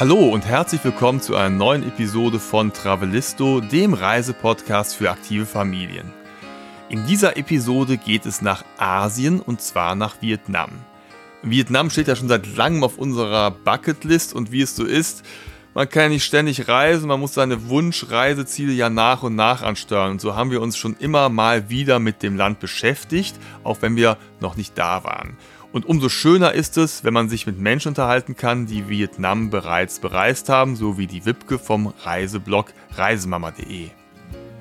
Hallo und herzlich willkommen zu einer neuen Episode von Travelisto, dem Reisepodcast für aktive Familien. In dieser Episode geht es nach Asien und zwar nach Vietnam. Vietnam steht ja schon seit langem auf unserer Bucketlist und wie es so ist, man kann ja nicht ständig reisen, man muss seine Wunschreiseziele ja nach und nach ansteuern. Und so haben wir uns schon immer mal wieder mit dem Land beschäftigt, auch wenn wir noch nicht da waren. Und umso schöner ist es, wenn man sich mit Menschen unterhalten kann, die Vietnam bereits bereist haben, so wie die Wipke vom Reiseblog reisemama.de.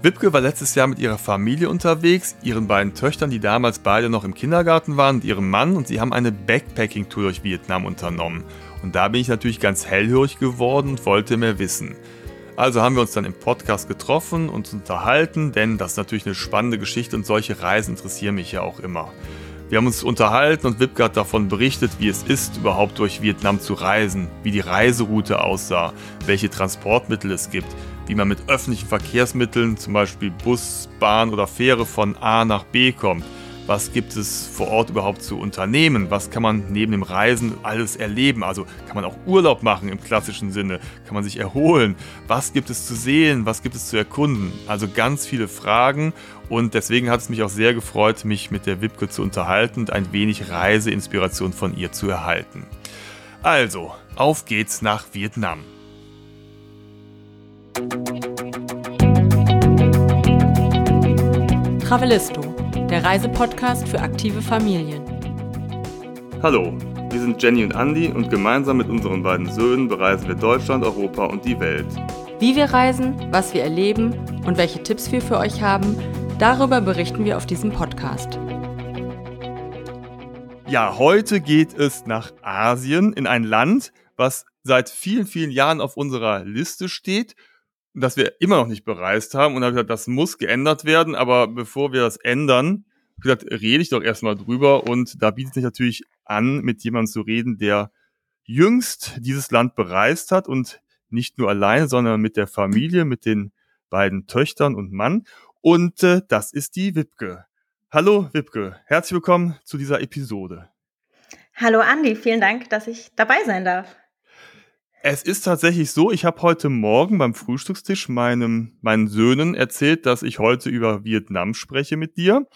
Wipke war letztes Jahr mit ihrer Familie unterwegs, ihren beiden Töchtern, die damals beide noch im Kindergarten waren, und ihrem Mann, und sie haben eine Backpacking-Tour durch Vietnam unternommen. Und da bin ich natürlich ganz hellhörig geworden und wollte mehr wissen. Also haben wir uns dann im Podcast getroffen und unterhalten, denn das ist natürlich eine spannende Geschichte und solche Reisen interessieren mich ja auch immer. Wir haben uns unterhalten und Wipke hat davon berichtet, wie es ist, überhaupt durch Vietnam zu reisen, wie die Reiseroute aussah, welche Transportmittel es gibt, wie man mit öffentlichen Verkehrsmitteln, zum Beispiel Bus, Bahn oder Fähre von A nach B kommt. Was gibt es vor Ort überhaupt zu unternehmen? Was kann man neben dem Reisen alles erleben? Also kann man auch Urlaub machen im klassischen Sinne? Kann man sich erholen? Was gibt es zu sehen? Was gibt es zu erkunden? Also ganz viele Fragen und deswegen hat es mich auch sehr gefreut, mich mit der Wipke zu unterhalten und ein wenig Reiseinspiration von ihr zu erhalten. Also, auf geht's nach Vietnam. Travelisto, der Reisepodcast für aktive Familien. Hallo, wir sind Jenny und Andy und gemeinsam mit unseren beiden Söhnen bereisen wir Deutschland, Europa und die Welt. Wie wir reisen, was wir erleben und welche Tipps wir für euch haben, Darüber berichten wir auf diesem Podcast. Ja, heute geht es nach Asien in ein Land, was seit vielen, vielen Jahren auf unserer Liste steht, das wir immer noch nicht bereist haben. Und da habe ich gesagt, das muss geändert werden. Aber bevor wir das ändern, ich gesagt, rede ich doch erstmal drüber. Und da bietet sich natürlich an, mit jemandem zu reden, der jüngst dieses Land bereist hat und nicht nur alleine, sondern mit der Familie, mit den beiden Töchtern und Mann. Und äh, das ist die Wipke. Hallo Wipke, herzlich willkommen zu dieser Episode. Hallo Andi, vielen Dank, dass ich dabei sein darf. Es ist tatsächlich so, ich habe heute Morgen beim Frühstückstisch meinem, meinen Söhnen erzählt, dass ich heute über Vietnam spreche mit dir.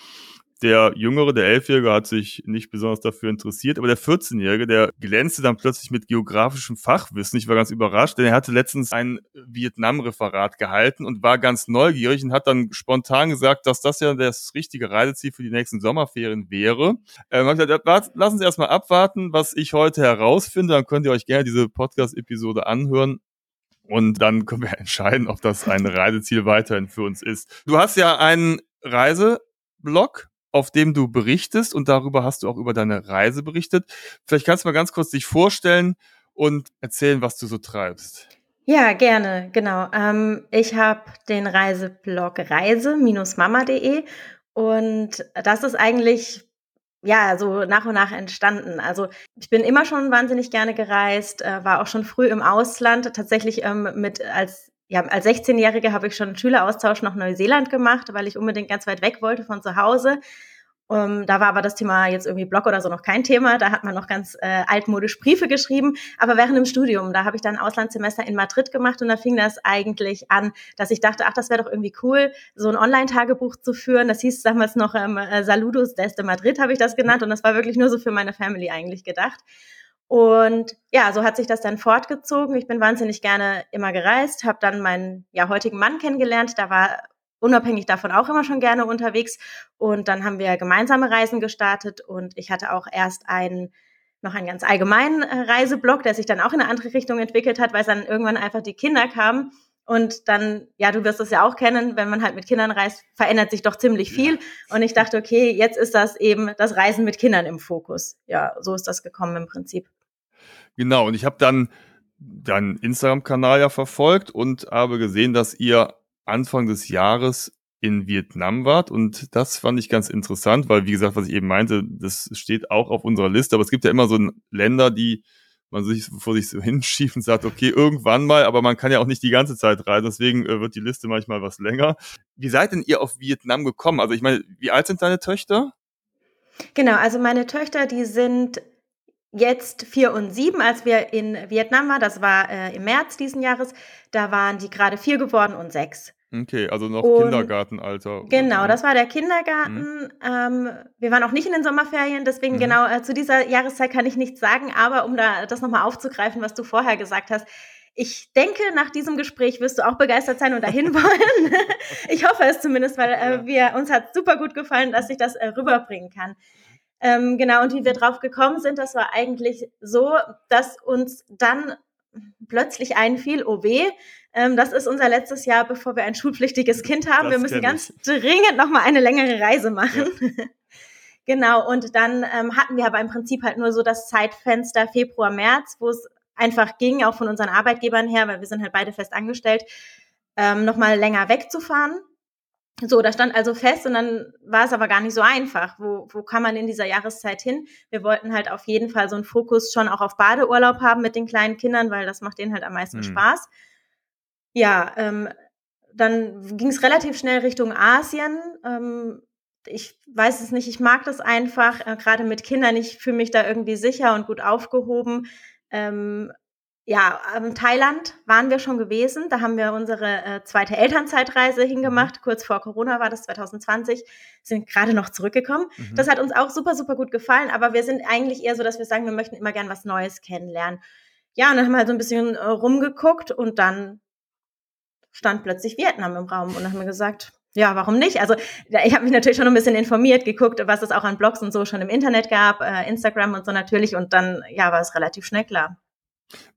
Der Jüngere, der Elfjährige, hat sich nicht besonders dafür interessiert, aber der 14-Jährige, der glänzte dann plötzlich mit geografischem Fachwissen. Ich war ganz überrascht, denn er hatte letztens ein Vietnam-Referat gehalten und war ganz neugierig und hat dann spontan gesagt, dass das ja das richtige Reiseziel für die nächsten Sommerferien wäre. Ähm, hat gesagt, lassen Sie erstmal abwarten, was ich heute herausfinde, dann könnt ihr euch gerne diese Podcast-Episode anhören. Und dann können wir entscheiden, ob das ein Reiseziel weiterhin für uns ist. Du hast ja einen Reiseblog auf dem du berichtest und darüber hast du auch über deine Reise berichtet. Vielleicht kannst du mal ganz kurz dich vorstellen und erzählen, was du so treibst. Ja, gerne, genau. Ähm, ich habe den Reiseblog reise-mama.de und das ist eigentlich ja, so nach und nach entstanden. Also ich bin immer schon wahnsinnig gerne gereist, äh, war auch schon früh im Ausland, tatsächlich ähm, mit als ja, als 16-Jährige habe ich schon einen Schüleraustausch nach Neuseeland gemacht, weil ich unbedingt ganz weit weg wollte von zu Hause. Um, ähm, da war aber das Thema jetzt irgendwie Blog oder so noch kein Thema. Da hat man noch ganz äh, altmodisch Briefe geschrieben. Aber während dem Studium, da habe ich dann ein Auslandssemester in Madrid gemacht und da fing das eigentlich an, dass ich dachte, ach, das wäre doch irgendwie cool, so ein Online-Tagebuch zu führen. Das hieß damals noch ähm, äh, Saludos desde Madrid, habe ich das genannt. Und das war wirklich nur so für meine Family eigentlich gedacht. Und ja, so hat sich das dann fortgezogen. Ich bin wahnsinnig gerne immer gereist, habe dann meinen ja, heutigen Mann kennengelernt. Da war unabhängig davon auch immer schon gerne unterwegs. Und dann haben wir gemeinsame Reisen gestartet und ich hatte auch erst einen noch einen ganz allgemeinen äh, Reiseblog, der sich dann auch in eine andere Richtung entwickelt hat, weil es dann irgendwann einfach die Kinder kamen. Und dann, ja, du wirst es ja auch kennen, wenn man halt mit Kindern reist, verändert sich doch ziemlich viel. Und ich dachte, okay, jetzt ist das eben das Reisen mit Kindern im Fokus. Ja, so ist das gekommen im Prinzip. Genau, und ich habe dann deinen Instagram-Kanal ja verfolgt und habe gesehen, dass ihr Anfang des Jahres in Vietnam wart und das fand ich ganz interessant, weil wie gesagt, was ich eben meinte, das steht auch auf unserer Liste, aber es gibt ja immer so Länder, die man sich vor sich so hinschiebt und sagt, okay, irgendwann mal, aber man kann ja auch nicht die ganze Zeit reisen, deswegen äh, wird die Liste manchmal was länger. Wie seid denn ihr auf Vietnam gekommen? Also ich meine, wie alt sind deine Töchter? Genau, also meine Töchter, die sind jetzt vier und sieben, als wir in Vietnam waren, das war äh, im März diesen Jahres, da waren die gerade vier geworden und sechs. Okay, also noch und Kindergartenalter. Genau, das war der Kindergarten. Mhm. Ähm, wir waren auch nicht in den Sommerferien, deswegen mhm. genau äh, zu dieser Jahreszeit kann ich nichts sagen, aber um da das nochmal aufzugreifen, was du vorher gesagt hast, ich denke, nach diesem Gespräch wirst du auch begeistert sein und dahin wollen. ich hoffe es zumindest, weil äh, wir, uns hat super gut gefallen, dass ich das äh, rüberbringen kann. Ähm, genau, und wie wir drauf gekommen sind, das war eigentlich so, dass uns dann plötzlich einfiel, oh weh, ähm, das ist unser letztes Jahr, bevor wir ein schulpflichtiges Kind haben. Das wir müssen ganz ich. dringend nochmal eine längere Reise machen. Ja. genau, und dann ähm, hatten wir aber im Prinzip halt nur so das Zeitfenster Februar, März, wo es einfach ging, auch von unseren Arbeitgebern her, weil wir sind halt beide fest angestellt, ähm, nochmal länger wegzufahren. So, da stand also fest und dann war es aber gar nicht so einfach. Wo, wo kann man in dieser Jahreszeit hin? Wir wollten halt auf jeden Fall so einen Fokus schon auch auf Badeurlaub haben mit den kleinen Kindern, weil das macht denen halt am meisten mhm. Spaß. Ja, ähm, dann ging es relativ schnell Richtung Asien. Ähm, ich weiß es nicht, ich mag das einfach, äh, gerade mit Kindern. Ich fühle mich da irgendwie sicher und gut aufgehoben. Ähm, ja, ähm, Thailand waren wir schon gewesen. Da haben wir unsere äh, zweite Elternzeitreise hingemacht. Mhm. Kurz vor Corona war das 2020. Sind gerade noch zurückgekommen. Mhm. Das hat uns auch super, super gut gefallen. Aber wir sind eigentlich eher so, dass wir sagen, wir möchten immer gern was Neues kennenlernen. Ja, und dann haben wir halt so ein bisschen äh, rumgeguckt und dann stand plötzlich Vietnam im Raum. Und dann haben wir gesagt, ja, warum nicht? Also ich habe mich natürlich schon ein bisschen informiert, geguckt, was es auch an Blogs und so schon im Internet gab, äh, Instagram und so natürlich. Und dann, ja, war es relativ schnell klar.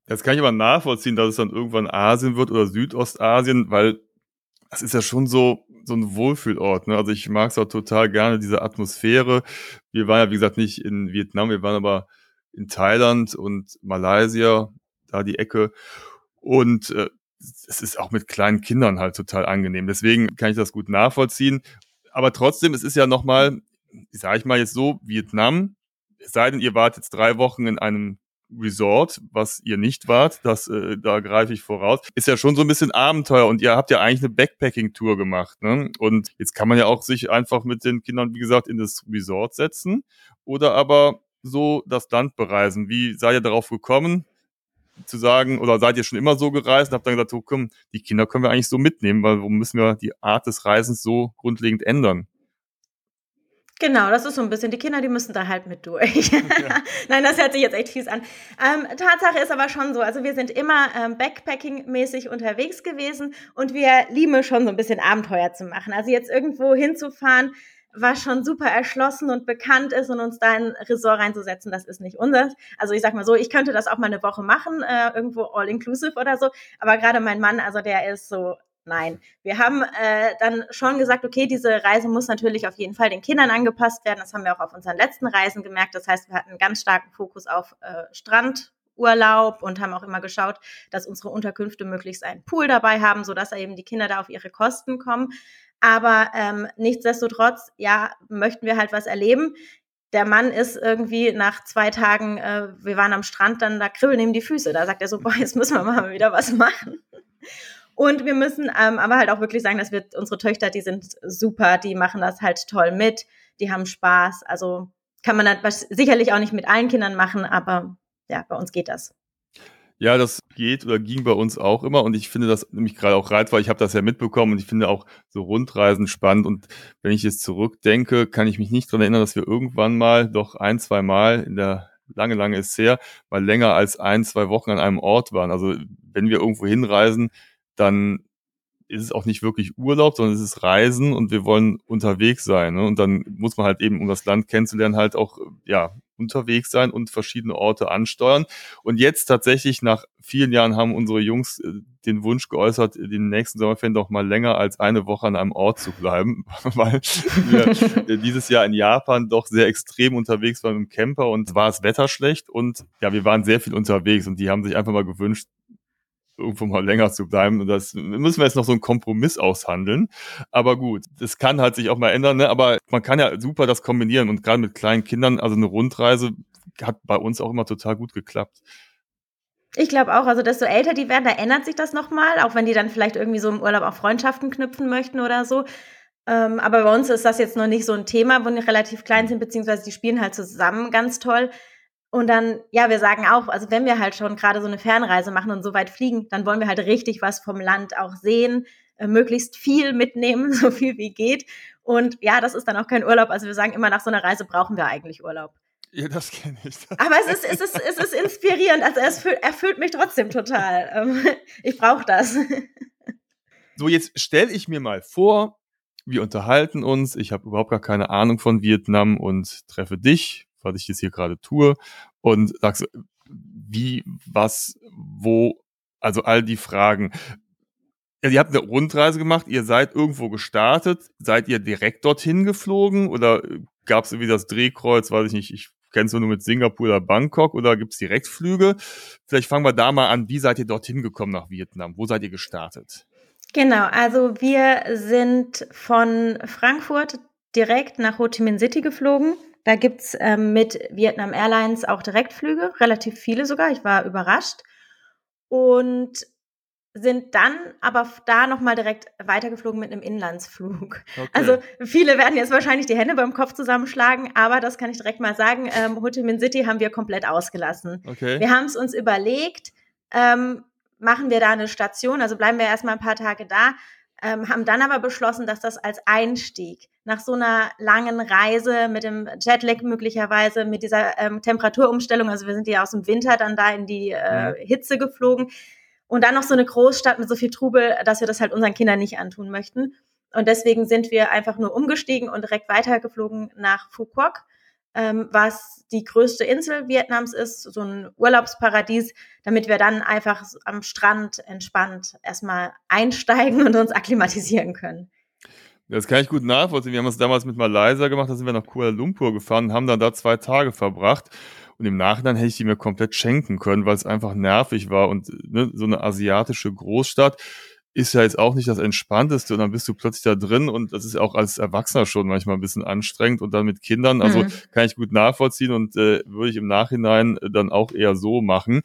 Jetzt kann ich aber nachvollziehen, dass es dann irgendwann Asien wird oder Südostasien, weil es ist ja schon so, so ein Wohlfühlort. Ne? Also ich mag es auch total gerne, diese Atmosphäre. Wir waren ja, wie gesagt, nicht in Vietnam, wir waren aber in Thailand und Malaysia, da die Ecke. Und äh, es ist auch mit kleinen Kindern halt total angenehm. Deswegen kann ich das gut nachvollziehen. Aber trotzdem, es ist ja nochmal, sage ich mal jetzt so, Vietnam, es sei denn, ihr wart jetzt drei Wochen in einem Resort, was ihr nicht wart, das äh, da greife ich voraus, ist ja schon so ein bisschen Abenteuer und ihr habt ja eigentlich eine Backpacking-Tour gemacht, ne? Und jetzt kann man ja auch sich einfach mit den Kindern, wie gesagt, in das Resort setzen oder aber so das Land bereisen. Wie seid ihr darauf gekommen, zu sagen, oder seid ihr schon immer so gereist und habt dann gesagt, oh, komm, die Kinder können wir eigentlich so mitnehmen, weil warum müssen wir die Art des Reisens so grundlegend ändern? Genau, das ist so ein bisschen, die Kinder, die müssen da halt mit durch. Ja. Nein, das hört sich jetzt echt fies an. Ähm, Tatsache ist aber schon so, also wir sind immer ähm, Backpacking-mäßig unterwegs gewesen und wir lieben schon so ein bisschen Abenteuer zu machen. Also jetzt irgendwo hinzufahren, was schon super erschlossen und bekannt ist und uns da in ein Resort reinzusetzen, das ist nicht unser. Also ich sag mal so, ich könnte das auch mal eine Woche machen, äh, irgendwo all-inclusive oder so, aber gerade mein Mann, also der ist so, Nein, wir haben äh, dann schon gesagt, okay, diese Reise muss natürlich auf jeden Fall den Kindern angepasst werden. Das haben wir auch auf unseren letzten Reisen gemerkt. Das heißt, wir hatten einen ganz starken Fokus auf äh, Strandurlaub und haben auch immer geschaut, dass unsere Unterkünfte möglichst einen Pool dabei haben, sodass eben die Kinder da auf ihre Kosten kommen. Aber ähm, nichtsdestotrotz, ja, möchten wir halt was erleben. Der Mann ist irgendwie nach zwei Tagen, äh, wir waren am Strand, dann da kribbeln ihm die Füße. Da sagt er so, boah, jetzt müssen wir mal wieder was machen. Und wir müssen ähm, aber halt auch wirklich sagen, dass wir unsere Töchter, die sind super, die machen das halt toll mit, die haben Spaß. Also kann man das sicherlich auch nicht mit allen Kindern machen, aber ja, bei uns geht das. Ja, das geht oder ging bei uns auch immer und ich finde das nämlich gerade auch reizvoll. Ich habe das ja mitbekommen und ich finde auch so Rundreisen spannend und wenn ich jetzt zurückdenke, kann ich mich nicht daran erinnern, dass wir irgendwann mal doch ein, zwei Mal in der lange, lange ist her, mal länger als ein, zwei Wochen an einem Ort waren. Also wenn wir irgendwo hinreisen, dann ist es auch nicht wirklich Urlaub, sondern es ist Reisen und wir wollen unterwegs sein. Ne? Und dann muss man halt eben, um das Land kennenzulernen, halt auch ja unterwegs sein und verschiedene Orte ansteuern. Und jetzt tatsächlich nach vielen Jahren haben unsere Jungs äh, den Wunsch geäußert, den nächsten Sommerferien doch mal länger als eine Woche an einem Ort zu bleiben, weil wir dieses Jahr in Japan doch sehr extrem unterwegs waren im Camper und war das Wetter schlecht und ja, wir waren sehr viel unterwegs und die haben sich einfach mal gewünscht, irgendwo mal länger zu bleiben. Und das müssen wir jetzt noch so einen Kompromiss aushandeln. Aber gut, das kann halt sich auch mal ändern. Ne? Aber man kann ja super das kombinieren. Und gerade mit kleinen Kindern, also eine Rundreise hat bei uns auch immer total gut geklappt. Ich glaube auch, also desto älter die werden, da ändert sich das nochmal, auch wenn die dann vielleicht irgendwie so im Urlaub auch Freundschaften knüpfen möchten oder so. Ähm, aber bei uns ist das jetzt noch nicht so ein Thema, wo die relativ klein sind, beziehungsweise die spielen halt zusammen ganz toll. Und dann, ja, wir sagen auch, also wenn wir halt schon gerade so eine Fernreise machen und so weit fliegen, dann wollen wir halt richtig was vom Land auch sehen, äh, möglichst viel mitnehmen, so viel wie geht. Und ja, das ist dann auch kein Urlaub. Also wir sagen immer, nach so einer Reise brauchen wir eigentlich Urlaub. Ja, das kenne ich. Aber es ist, es, ist, es ist inspirierend. Also es erfüllt, erfüllt mich trotzdem total. Ähm, ich brauche das. So, jetzt stelle ich mir mal vor, wir unterhalten uns. Ich habe überhaupt gar keine Ahnung von Vietnam und treffe dich, was ich jetzt hier gerade tue, und sagst, wie, was, wo, also all die Fragen. Ja, ihr habt eine Rundreise gemacht, ihr seid irgendwo gestartet. Seid ihr direkt dorthin geflogen oder gab es irgendwie das Drehkreuz, weiß ich nicht, ich kennst du nur mit Singapur oder Bangkok oder gibt es Direktflüge? Vielleicht fangen wir da mal an. Wie seid ihr dorthin gekommen nach Vietnam? Wo seid ihr gestartet? Genau, also wir sind von Frankfurt direkt nach Ho Chi Minh City geflogen. Da gibt's ähm, mit Vietnam Airlines auch Direktflüge, relativ viele sogar. Ich war überrascht. Und sind dann aber da nochmal direkt weitergeflogen mit einem Inlandsflug. Okay. Also viele werden jetzt wahrscheinlich die Hände beim Kopf zusammenschlagen, aber das kann ich direkt mal sagen. Ähm, Ho Chi Minh City haben wir komplett ausgelassen. Okay. Wir haben es uns überlegt, ähm, machen wir da eine Station, also bleiben wir erstmal ein paar Tage da, ähm, haben dann aber beschlossen, dass das als Einstieg nach so einer langen Reise mit dem Jetlag möglicherweise, mit dieser ähm, Temperaturumstellung, also wir sind ja aus dem Winter dann da in die äh, Hitze geflogen und dann noch so eine Großstadt mit so viel Trubel, dass wir das halt unseren Kindern nicht antun möchten. Und deswegen sind wir einfach nur umgestiegen und direkt weitergeflogen nach Quoc ähm, was die größte Insel Vietnams ist, so ein Urlaubsparadies, damit wir dann einfach am Strand entspannt erstmal einsteigen und uns akklimatisieren können. Das kann ich gut nachvollziehen. Wir haben es damals mit Malaysia gemacht, da sind wir nach Kuala Lumpur gefahren haben dann da zwei Tage verbracht. Und im Nachhinein hätte ich die mir komplett schenken können, weil es einfach nervig war. Und ne, so eine asiatische Großstadt, ist ja jetzt auch nicht das Entspannteste und dann bist du plötzlich da drin und das ist auch als Erwachsener schon manchmal ein bisschen anstrengend und dann mit Kindern, also mhm. kann ich gut nachvollziehen und äh, würde ich im Nachhinein dann auch eher so machen.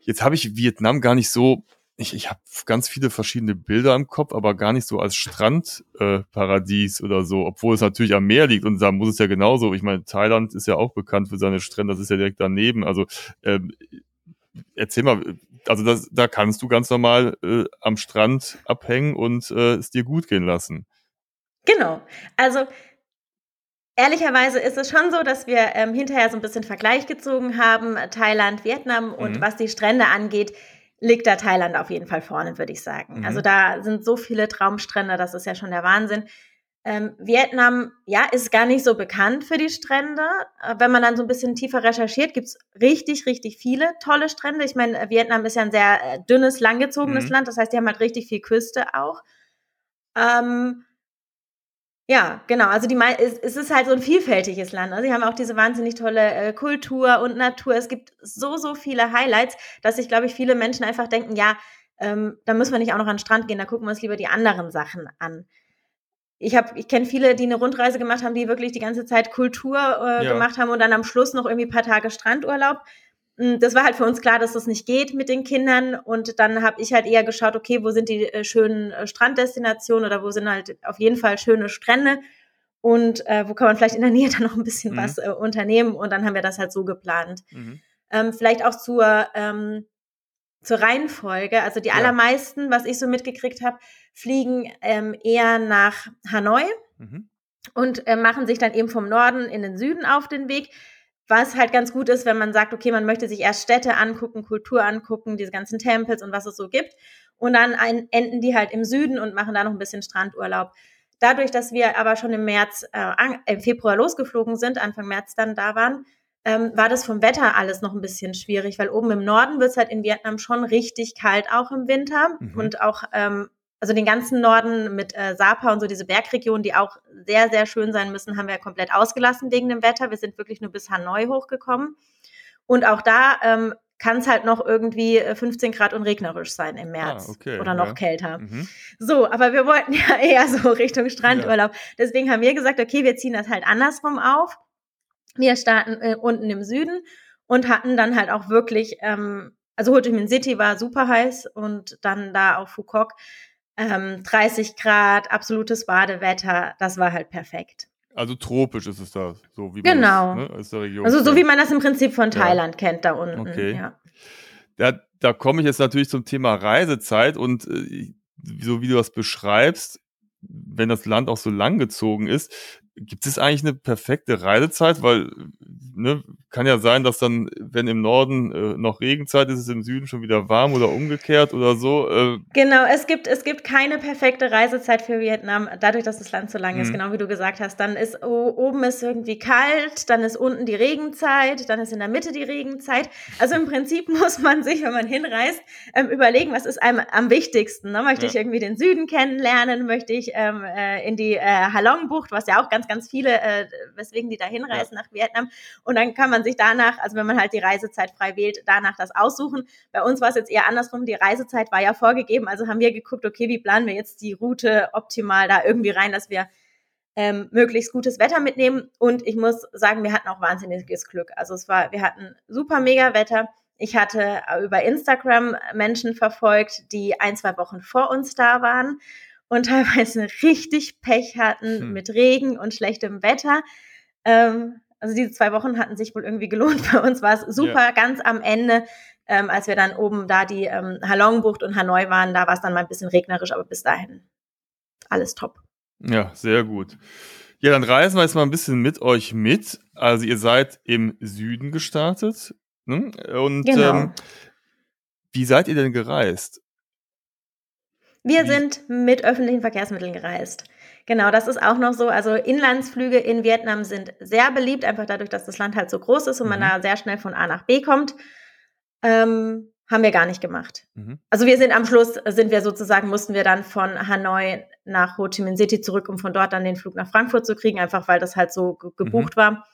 Jetzt habe ich Vietnam gar nicht so, ich, ich habe ganz viele verschiedene Bilder im Kopf, aber gar nicht so als Strandparadies äh, oder so, obwohl es natürlich am Meer liegt und da muss es ja genauso. Ich meine, Thailand ist ja auch bekannt für seine Strände, das ist ja direkt daneben. Also ähm, erzähl mal, also das, da kannst du ganz normal äh, am Strand abhängen und äh, es dir gut gehen lassen. Genau. Also Ehrlicherweise ist es schon so, dass wir ähm, hinterher so ein bisschen Vergleich gezogen haben, Thailand, Vietnam und mhm. was die Strände angeht, liegt da Thailand auf jeden Fall vorne, würde ich sagen. Mhm. Also da sind so viele Traumstrände, das ist ja schon der Wahnsinn. Ähm, Vietnam, ja, ist gar nicht so bekannt für die Strände. Äh, wenn man dann so ein bisschen tiefer recherchiert, gibt's richtig, richtig viele tolle Strände. Ich meine, Vietnam ist ja ein sehr äh, dünnes, langgezogenes mhm. Land. Das heißt, die haben halt richtig viel Küste auch. Ähm, ja, genau. Also die, es, es ist halt so ein vielfältiges Land. Also sie haben auch diese wahnsinnig tolle äh, Kultur und Natur. Es gibt so, so viele Highlights, dass sich, glaube ich, viele Menschen einfach denken, ja, ähm, da müssen wir nicht auch noch an den Strand gehen, da gucken wir uns lieber die anderen Sachen an ich habe, ich kenne viele, die eine Rundreise gemacht haben, die wirklich die ganze Zeit Kultur äh, ja. gemacht haben und dann am Schluss noch irgendwie ein paar Tage Strandurlaub. Hm, das war halt für uns klar, dass das nicht geht mit den Kindern. Und dann habe ich halt eher geschaut, okay, wo sind die äh, schönen äh, Stranddestinationen oder wo sind halt auf jeden Fall schöne Strände und äh, wo kann man vielleicht in der Nähe dann noch ein bisschen mhm. was äh, unternehmen. Und dann haben wir das halt so geplant. Mhm. Ähm, vielleicht auch zur ähm, zur Reihenfolge. Also die ja. allermeisten, was ich so mitgekriegt habe, fliegen ähm, eher nach Hanoi mhm. und äh, machen sich dann eben vom Norden in den Süden auf den Weg. Was halt ganz gut ist, wenn man sagt, okay, man möchte sich erst Städte angucken, Kultur angucken, diese ganzen Tempels und was es so gibt. Und dann ein, enden die halt im Süden und machen da noch ein bisschen Strandurlaub. Dadurch, dass wir aber schon im März, äh, im Februar losgeflogen sind, Anfang März dann da waren, ähm, war das vom Wetter alles noch ein bisschen schwierig, weil oben im Norden wird es halt in Vietnam schon richtig kalt, auch im Winter. Mhm. Und auch, ähm, also den ganzen Norden mit äh, Sapa und so diese Bergregionen, die auch sehr, sehr schön sein müssen, haben wir komplett ausgelassen wegen dem Wetter. Wir sind wirklich nur bis Hanoi hochgekommen. Und auch da ähm, kann es halt noch irgendwie 15 äh, Grad und regnerisch sein im März ah, okay, oder noch ja. kälter. Mhm. So, aber wir wollten ja eher so Richtung Strandurlaub. Ja. Deswegen haben wir gesagt, okay, wir ziehen das halt andersrum auf wir starten äh, unten im Süden und hatten dann halt auch wirklich, ähm, also Ho Chi Minh City war super heiß und dann da auf Phuoc ähm, 30 Grad, absolutes Badewetter, das war halt perfekt. Also tropisch ist es da, so wie genau. man das, ne, Region Also so wie man das im Prinzip von Thailand ja. kennt da unten. Okay. Ja. Da, da komme ich jetzt natürlich zum Thema Reisezeit und äh, so wie du das beschreibst, wenn das Land auch so lang gezogen ist, gibt es eigentlich eine perfekte Reisezeit? Weil ne, kann ja sein, dass dann, wenn im Norden äh, noch Regenzeit ist, ist es im Süden schon wieder warm oder umgekehrt oder so. Äh. Genau, es gibt, es gibt keine perfekte Reisezeit für Vietnam, dadurch, dass das Land so lang mhm. ist, genau wie du gesagt hast. Dann ist oben ist irgendwie kalt, dann ist unten die Regenzeit, dann ist in der Mitte die Regenzeit. Also im Prinzip muss man sich, wenn man hinreist, ähm, überlegen, was ist einem am wichtigsten. Ne? Möchte ja. ich irgendwie den Süden kennenlernen? Möchte ich ähm, äh, in die äh, Halong-Bucht, was ja auch ganz, ganz viele, äh, weswegen die da hinreisen ja. nach Vietnam und dann kann man sich danach, also wenn man halt die Reisezeit frei wählt, danach das aussuchen. Bei uns war es jetzt eher andersrum. Die Reisezeit war ja vorgegeben. Also haben wir geguckt, okay, wie planen wir jetzt die Route optimal da irgendwie rein, dass wir ähm, möglichst gutes Wetter mitnehmen. Und ich muss sagen, wir hatten auch wahnsinniges Glück. Also es war, wir hatten super mega Wetter. Ich hatte über Instagram Menschen verfolgt, die ein, zwei Wochen vor uns da waren und teilweise richtig Pech hatten hm. mit Regen und schlechtem Wetter. Ähm, also diese zwei Wochen hatten sich wohl irgendwie gelohnt. Bei uns war es super. Ja. Ganz am Ende, ähm, als wir dann oben da die ähm, Halongbucht und Hanoi waren, da war es dann mal ein bisschen regnerisch, aber bis dahin alles top. Ja, sehr gut. Ja, dann reisen wir jetzt mal ein bisschen mit euch mit. Also ihr seid im Süden gestartet. Ne? Und genau. ähm, wie seid ihr denn gereist? Wir sind mit öffentlichen Verkehrsmitteln gereist. Genau, das ist auch noch so. Also Inlandsflüge in Vietnam sind sehr beliebt, einfach dadurch, dass das Land halt so groß ist und mhm. man da sehr schnell von A nach B kommt. Ähm, haben wir gar nicht gemacht. Mhm. Also wir sind am Schluss, sind wir sozusagen, mussten wir dann von Hanoi nach Ho Chi Minh City zurück, um von dort dann den Flug nach Frankfurt zu kriegen, einfach weil das halt so gebucht mhm. war.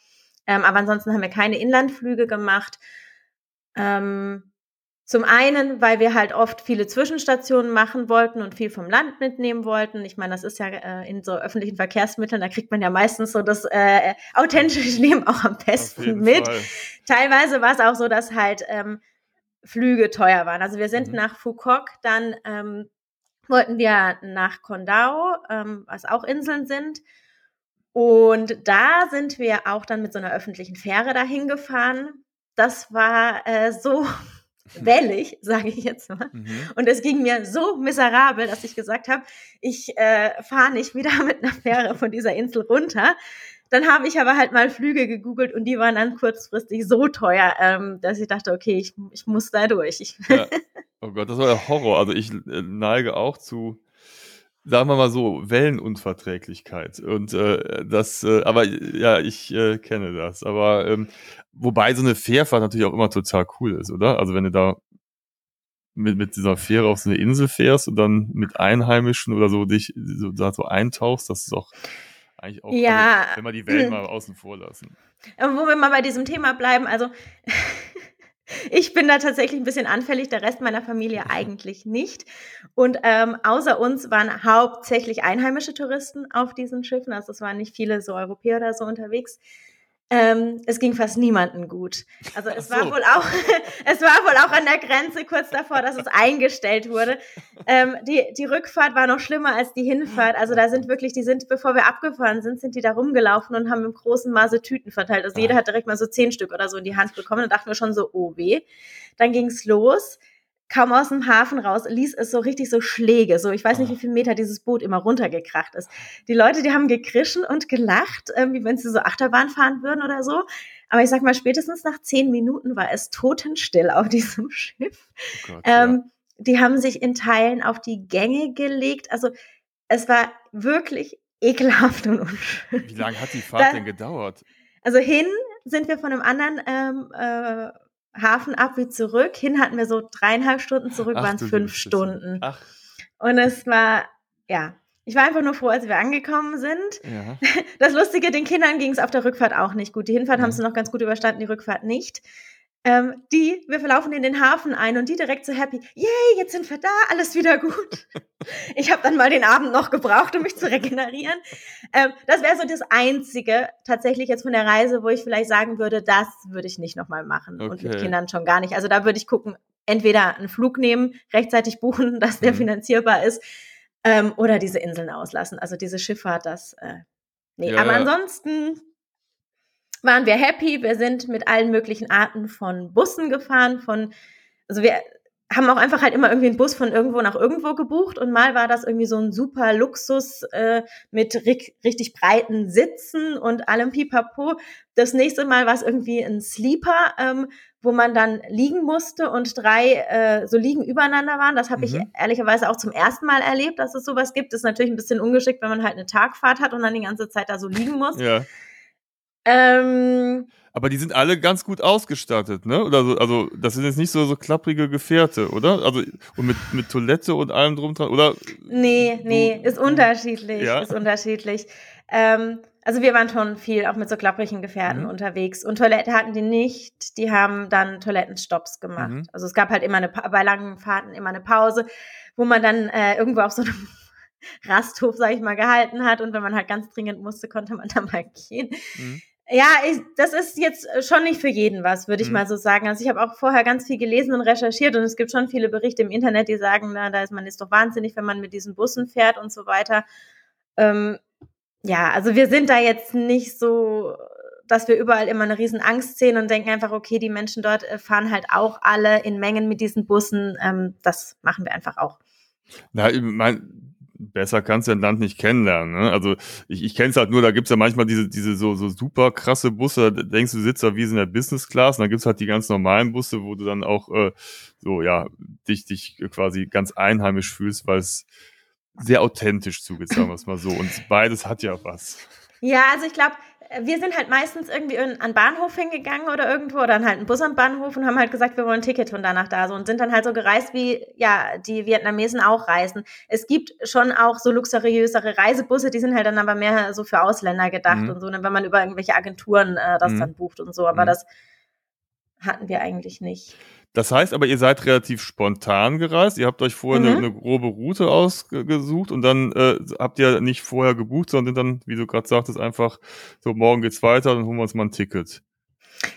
Ähm, aber ansonsten haben wir keine Inlandflüge gemacht. Ähm, zum einen, weil wir halt oft viele Zwischenstationen machen wollten und viel vom Land mitnehmen wollten. Ich meine, das ist ja äh, in so öffentlichen Verkehrsmitteln, da kriegt man ja meistens so das äh, authentische Leben auch am besten mit. Fall. Teilweise war es auch so, dass halt ähm, Flüge teuer waren. Also wir sind mhm. nach Phuket, dann ähm, wollten wir nach Condao, ähm, was auch Inseln sind. Und da sind wir auch dann mit so einer öffentlichen Fähre dahin gefahren. Das war äh, so wellig, sage ich jetzt mal. Mhm. Und es ging mir so miserabel, dass ich gesagt habe, ich äh, fahre nicht wieder mit einer Fähre von dieser Insel runter. Dann habe ich aber halt mal Flüge gegoogelt und die waren dann kurzfristig so teuer, ähm, dass ich dachte, okay, ich, ich muss da durch. Ja. Oh Gott, das war ja Horror. Also ich äh, neige auch zu, sagen wir mal so, Wellenunverträglichkeit. Und äh, das, äh, aber ja, ich äh, kenne das. Aber ähm, Wobei so eine Fährfahrt natürlich auch immer total cool ist, oder? Also wenn du da mit, mit dieser Fähre auf so eine Insel fährst und dann mit Einheimischen oder so dich so, da so eintauchst, das ist auch eigentlich auch, ja. also, wenn wir die Welt mal außen vor lassen. wo wir mal bei diesem Thema bleiben, also ich bin da tatsächlich ein bisschen anfällig, der Rest meiner Familie eigentlich nicht. Und ähm, außer uns waren hauptsächlich einheimische Touristen auf diesen Schiffen, also es waren nicht viele so Europäer oder so unterwegs. Ähm, es ging fast niemandem gut. Also es so. war wohl auch, es war wohl auch an der Grenze kurz davor, dass es eingestellt wurde. Ähm, die, die Rückfahrt war noch schlimmer als die Hinfahrt. Also da sind wirklich, die sind, bevor wir abgefahren sind, sind die da rumgelaufen und haben im großen Maße Tüten verteilt. Also jeder hat direkt mal so zehn Stück oder so in die Hand bekommen. Da dachten wir schon so, oh weh. Dann ging's los kaum aus dem Hafen raus, ließ es so richtig so Schläge. So, ich weiß nicht, ah. wie viele Meter dieses Boot immer runtergekracht ist. Die Leute, die haben gekrischen und gelacht, äh, wie wenn sie so Achterbahn fahren würden oder so. Aber ich sag mal, spätestens nach zehn Minuten war es totenstill auf diesem Schiff. Oh Gott, ähm, ja. Die haben sich in Teilen auf die Gänge gelegt. Also es war wirklich ekelhaft und unschön. Wie lange hat die Fahrt da, denn gedauert? Also hin sind wir von einem anderen ähm, äh, Hafen ab wie zurück. Hin hatten wir so dreieinhalb Stunden, zurück waren es fünf Stunden. Ach. Und es war, ja, ich war einfach nur froh, als wir angekommen sind. Ja. Das Lustige, den Kindern ging es auf der Rückfahrt auch nicht gut. Die Hinfahrt ja. haben sie noch ganz gut überstanden, die Rückfahrt nicht. Ähm, die, wir verlaufen in den Hafen ein und die direkt so happy, yay, jetzt sind wir da, alles wieder gut. ich habe dann mal den Abend noch gebraucht, um mich zu regenerieren. Ähm, das wäre so das Einzige tatsächlich jetzt von der Reise, wo ich vielleicht sagen würde, das würde ich nicht nochmal machen okay. und mit Kindern schon gar nicht. Also da würde ich gucken, entweder einen Flug nehmen, rechtzeitig buchen, dass der mhm. finanzierbar ist, ähm, oder diese Inseln auslassen. Also diese Schifffahrt, das, äh, Nee, Ja, aber ansonsten waren wir happy. Wir sind mit allen möglichen Arten von Bussen gefahren, von, also wir haben auch einfach halt immer irgendwie einen Bus von irgendwo nach irgendwo gebucht und mal war das irgendwie so ein super Luxus äh, mit ri richtig breiten Sitzen und allem Pipapo. Das nächste Mal war es irgendwie ein Sleeper, ähm, wo man dann liegen musste und drei äh, so liegen übereinander waren. Das habe ich Mhm. ehrlicherweise auch zum ersten Mal erlebt, dass es sowas gibt. Das ist natürlich ein bisschen ungeschickt, wenn man halt eine Tagfahrt hat und dann die ganze Zeit da so liegen muss. Ja. Ähm, Aber die sind alle ganz gut ausgestattet, ne? Oder so, also das sind jetzt nicht so, so klapprige Gefährte, oder? Also und mit, mit Toilette und allem drum dran, oder? Nee, nee, ist unterschiedlich, Ja? ist unterschiedlich. Ähm, also wir waren schon viel auch mit so klapprigen Gefährten Mhm. unterwegs und Toilette hatten die nicht, die haben dann Toilettenstopps gemacht. Mhm. Also es gab halt immer eine, bei langen Fahrten immer eine Pause, wo man dann äh, irgendwo auf so einem Rasthof, sag ich mal, gehalten hat und wenn man halt ganz dringend musste, konnte man da mal gehen. Mhm. Ja, ich, das ist jetzt schon nicht für jeden was, würde ich Mhm. mal so sagen. Also ich habe auch vorher ganz viel gelesen und recherchiert und es gibt schon viele Berichte im Internet, die sagen, na, da ist man ist doch wahnsinnig, wenn man mit diesen Bussen fährt und so weiter. Ähm, ja, also wir sind da jetzt nicht so, dass wir überall immer eine riesen Angst sehen und denken einfach, okay, die Menschen dort äh, fahren halt auch alle in Mengen mit diesen Bussen. Ähm, das machen wir einfach auch. Na, ich mein, besser kannst du ein Land nicht kennenlernen. Ne? Also ich, ich kenne es halt nur, da gibt's ja manchmal diese, diese so, so super krasse Busse, da denkst du, sitzt da wie in der Business Class und dann gibt's halt die ganz normalen Busse, wo du dann auch äh, so, ja, dich, dich quasi ganz einheimisch fühlst, weil es sehr authentisch zugeht, sagen wir es mal so. Und beides hat ja was. Ja, also ich glaube, wir sind halt meistens irgendwie an Bahnhof hingegangen oder irgendwo oder dann halt einen Bus am Bahnhof und haben halt gesagt, wir wollen ein Ticket von danach da so und sind dann halt so gereist, wie ja die Vietnamesen auch reisen. Es gibt schon auch so luxuriösere Reisebusse, die sind halt dann aber mehr so für Ausländer gedacht Mhm. und so, ne, wenn man über irgendwelche Agenturen äh, das Mhm. dann bucht und so, aber Mhm. das hatten wir eigentlich nicht. Das heißt aber, ihr seid relativ spontan gereist. Ihr habt euch vorher eine, Mhm. eine grobe Route ausgesucht und dann äh, habt ihr nicht vorher gebucht, sondern dann, wie du gerade sagtest, einfach so, morgen geht's weiter, dann holen wir uns mal ein Ticket.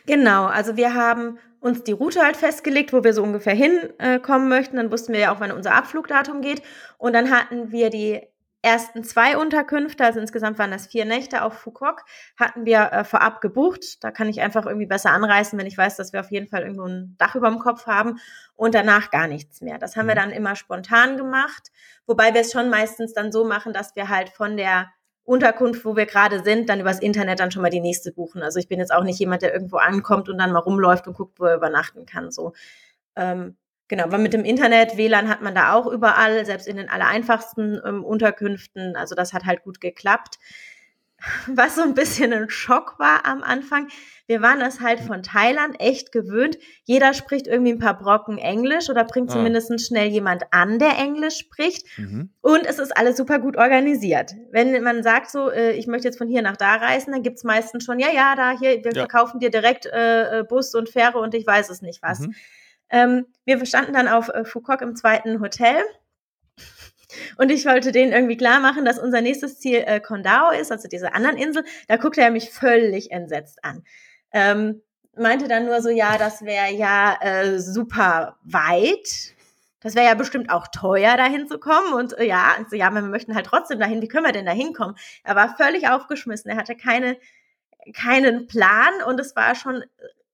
Genau, also wir haben uns die Route halt festgelegt, wo wir so ungefähr hinkommen äh, möchten. Dann wussten wir ja auch, wann unser Abflugdatum geht. Und dann hatten wir die ersten zwei Unterkünfte, also insgesamt waren das vier Nächte auf Foucault, hatten wir äh, vorab gebucht. Da kann ich einfach irgendwie besser anreisen, wenn ich weiß, dass wir auf jeden Fall irgendwo ein Dach über dem Kopf haben und danach gar nichts mehr. Das haben wir Mhm. dann immer spontan gemacht, wobei wir es schon meistens dann so machen, dass wir halt von der Unterkunft, wo wir gerade sind, dann übers Internet dann schon mal die nächste buchen. Also ich bin jetzt auch nicht jemand, der irgendwo ankommt und dann mal rumläuft und guckt, wo er übernachten kann. So, ähm, genau. Aber mit dem Internet, WLAN hat man da auch überall, selbst in den allereinfachsten ähm, Unterkünften. Also das hat halt gut geklappt. Was so ein bisschen ein Schock war am Anfang. Wir waren es halt von Thailand echt gewöhnt. Jeder spricht irgendwie ein paar Brocken Englisch oder bringt Ah. zumindest schnell jemand an, der Englisch spricht. Mhm. Und es ist alles super gut organisiert. Wenn man sagt so, äh, ich möchte jetzt von hier nach da reisen, dann gibt's meistens schon, ja, ja, da hier, wir Ja. verkaufen dir direkt äh, äh, Bus und Fähre und ich weiß es nicht was. Mhm. Ähm, wir standen dann auf äh, Foucault im zweiten Hotel. Und ich wollte denen irgendwie klar machen, dass unser nächstes Ziel äh, Condao ist, also diese anderen Insel. Da guckte er mich völlig entsetzt an. Ähm, meinte dann nur so, ja, das wäre ja äh, super weit. Das wäre ja bestimmt auch teuer, dahin zu kommen. Und äh, ja, also, ja, wir möchten halt trotzdem dahin. Wie können wir denn da hinkommen? Er war völlig aufgeschmissen. Er hatte keine, keinen Plan und es war schon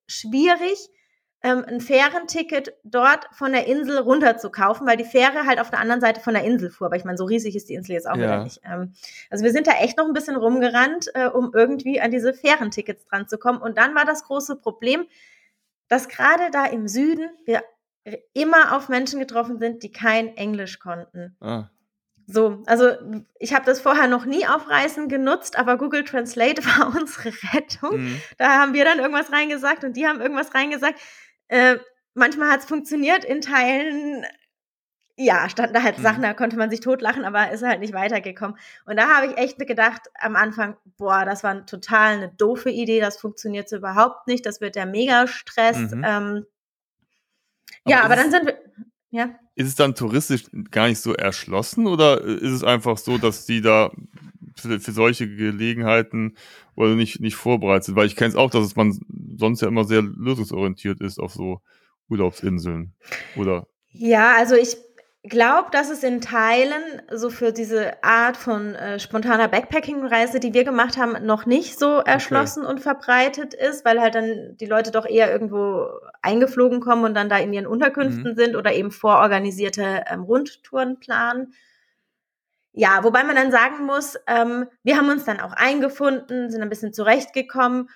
schwierig, ähm, ein Fährenticket dort von der Insel runter zu kaufen, weil die Fähre halt auf der anderen Seite von der Insel fuhr. Aber ich meine, so riesig ist die Insel jetzt auch Ja. wieder nicht. Ähm, also wir sind da echt noch ein bisschen rumgerannt, äh, um irgendwie an diese Fährentickets dran zu kommen. Und dann war das große Problem, dass gerade da im Süden wir immer auf Menschen getroffen sind, die kein Englisch konnten. Ah. So, also ich habe das vorher noch nie auf Reisen genutzt, aber Google Translate war unsere Rettung. Mhm. Da haben wir dann irgendwas reingesagt und die haben irgendwas reingesagt. Äh, manchmal hat es funktioniert, in Teilen, ja, standen da halt Mhm. Sachen, da konnte man sich totlachen, aber ist halt nicht weitergekommen. Und da habe ich echt gedacht am Anfang, boah, das war total eine doofe Idee, das funktioniert so überhaupt nicht, das wird der Mega-Stress. Mhm. Ähm, ja, Aber aber dann sind wir, ja. Ist es dann touristisch gar nicht so erschlossen oder ist es einfach so, dass die da für, für solche Gelegenheiten oder nicht, nicht vorbereitet sind? Weil ich kenne es auch, dass es man sonst ja immer sehr lösungsorientiert ist auf so Urlaubsinseln. Oder Ja, also ich glaube, dass es in Teilen so für diese Art von äh, spontaner Backpacking-Reise, die wir gemacht haben, noch nicht so erschlossen okay. und verbreitet ist, weil halt dann die Leute doch eher irgendwo eingeflogen kommen und dann da in ihren Unterkünften mhm. sind oder eben vororganisierte ähm, Rundtouren planen. Ja, wobei man dann sagen muss, ähm, wir haben uns dann auch eingefunden, sind ein bisschen zurechtgekommen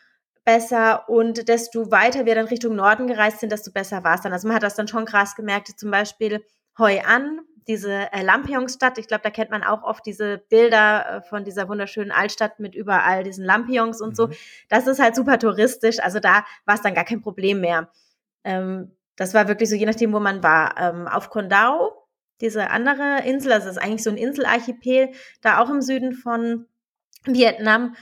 besser und desto weiter wir dann Richtung Norden gereist sind, desto besser war es dann. Also man hat das dann schon krass gemerkt, zum Beispiel Hoi An, diese äh, Lampionsstadt. Ich glaube, da kennt man auch oft diese Bilder äh, von dieser wunderschönen Altstadt mit überall diesen Lampions und mhm. so. Das ist halt super touristisch. Also da war es dann gar kein Problem mehr. Ähm, das war wirklich so, je nachdem, wo man war. Ähm, auf Kondao, diese andere Insel, also das ist eigentlich so ein Inselarchipel, da auch im Süden von Vietnam.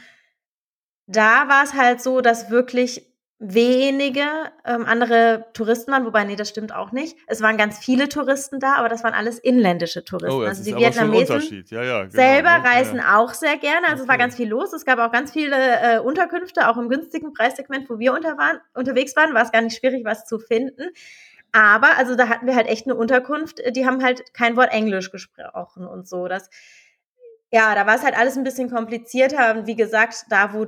Da war es halt so, dass wirklich wenige ähm, andere Touristen waren, wobei, nee, das stimmt auch nicht. Es waren ganz viele Touristen da, aber das waren alles inländische Touristen. Oh, also die Vietnamesen ja, ja, genau, selber ne? reisen ja. auch sehr gerne. Also okay. es war ganz viel los. Es gab auch ganz viele äh, Unterkünfte, auch im günstigen Preissegment, wo wir unter waren, unterwegs waren, war es gar nicht schwierig, was zu finden. Aber, also da hatten wir halt echt eine Unterkunft, die haben halt kein Wort Englisch gesprochen und so. Das, ja, da war es halt alles ein bisschen komplizierter. Und wie gesagt, da wo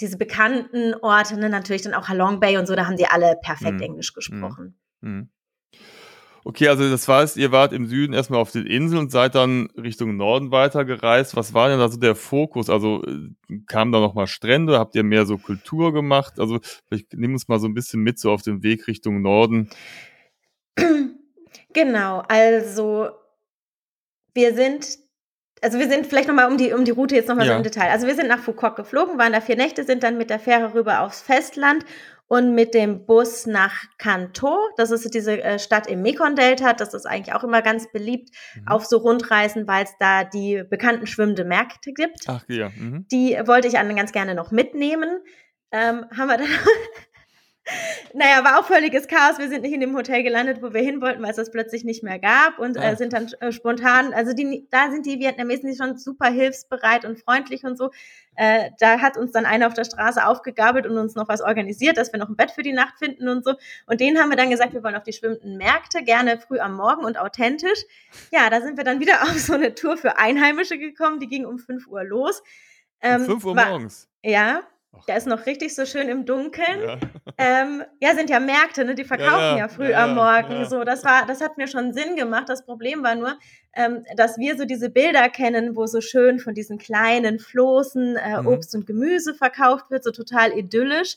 diese bekannten Orte, ne, natürlich dann auch Halong Bay und so, da haben die alle perfekt mhm. Englisch gesprochen. Mhm. Okay, also das heißt, ihr wart im Süden erstmal auf den Inseln und seid dann Richtung Norden weitergereist. Was war denn da so der Fokus? Also äh, kamen da nochmal Strände? Habt ihr mehr so Kultur gemacht? Also vielleicht nimm uns mal so ein bisschen mit so auf den Weg Richtung Norden. Genau, also wir sind also wir sind vielleicht nochmal um die, um die Route jetzt nochmal ja. so im Detail. Also wir sind nach Foucault geflogen, waren da vier Nächte, sind dann mit der Fähre rüber aufs Festland und mit dem Bus nach Kanto. Das ist diese äh, Stadt im Mekong-Delta. Das ist eigentlich auch immer ganz beliebt mhm. auf so Rundreisen, weil es da die bekannten schwimmende Märkte gibt. Ach ja. Mhm. Die wollte ich dann ganz gerne noch mitnehmen. Ähm, haben wir dann naja, war auch völliges Chaos. Wir sind nicht in dem Hotel gelandet, wo wir hin wollten, weil es das plötzlich nicht mehr gab und äh, sind dann äh, spontan, also die, da sind die Vietnamesen schon super hilfsbereit und freundlich und so. Äh, da hat uns dann einer auf der Straße aufgegabelt und uns noch was organisiert, dass wir noch ein Bett für die Nacht finden und so. Und denen haben wir dann gesagt, wir wollen auf die schwimmenden Märkte, gerne früh am Morgen und authentisch. Ja, da sind wir dann wieder auf so eine Tour für Einheimische gekommen, die ging um 5 Uhr los. Ähm, um 5 Uhr war, morgens? Ja, der ist noch richtig so schön im Dunkeln. Ja, ähm, ja sind ja Märkte, ne? die verkaufen ja, ja, ja früh am Morgen. So, das war, das hat mir schon Sinn gemacht. Das Problem war nur, ähm, dass wir so diese Bilder kennen, wo so schön von diesen kleinen Floßen äh, mhm. Obst und Gemüse verkauft wird, so total idyllisch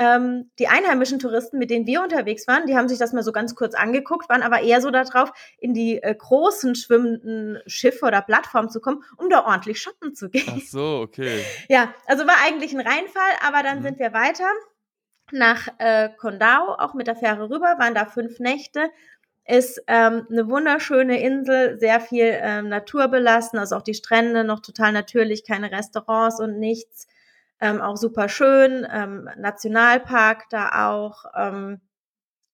ähm, die einheimischen Touristen, mit denen wir unterwegs waren, die haben sich das mal so ganz kurz angeguckt, waren aber eher so darauf, in die äh, großen schwimmenden Schiffe oder Plattformen zu kommen, um da ordentlich shoppen zu gehen. Ach so, okay. Ja, also war eigentlich ein Reinfall, aber dann mhm. sind wir weiter nach äh, Kondao, auch mit der Fähre rüber, waren da fünf Nächte. Ist ähm, eine wunderschöne Insel, sehr viel ähm, Natur belassen, also auch die Strände noch total natürlich, keine Restaurants und nichts ähm, auch super schön, ähm, Nationalpark da auch. Ähm,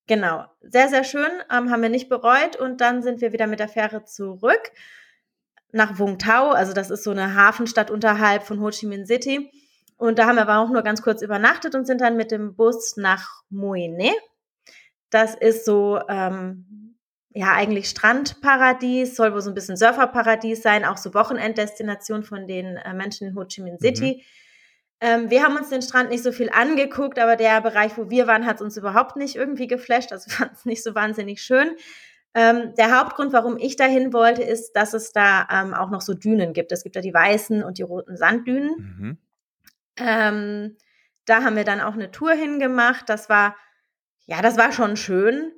genau, sehr, sehr schön, ähm, haben wir nicht bereut und dann sind wir wieder mit der Fähre zurück nach Vung Tau, also das ist so eine Hafenstadt unterhalb von Ho Chi Minh City. Und da haben wir aber auch nur ganz kurz übernachtet und sind dann mit dem Bus nach Moine. Das ist so, ähm, ja, eigentlich Strandparadies, soll wohl so ein bisschen Surferparadies sein, auch so Wochenenddestination von den äh, Menschen in Ho Chi Minh City. Mhm. Ähm, wir haben uns den Strand nicht so viel angeguckt, aber der Bereich, wo wir waren, hat uns überhaupt nicht irgendwie geflasht. Also fand es nicht so wahnsinnig schön. Ähm, der Hauptgrund, warum ich dahin wollte, ist, dass es da ähm, auch noch so Dünen gibt. Es gibt da die weißen und die roten Sanddünen. Mhm. Ähm, da haben wir dann auch eine Tour hingemacht. Das war, ja, das war schon schön.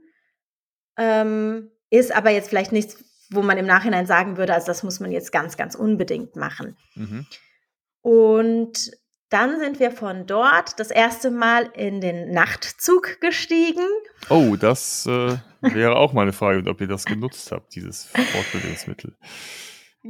Ähm, ist aber jetzt vielleicht nichts, wo man im Nachhinein sagen würde, also das muss man jetzt ganz, ganz unbedingt machen. Mhm. Und dann sind wir von dort das erste Mal in den Nachtzug gestiegen. Oh, das äh, wäre auch meine Frage, ob ihr das genutzt habt, dieses Fortbildungsmittel.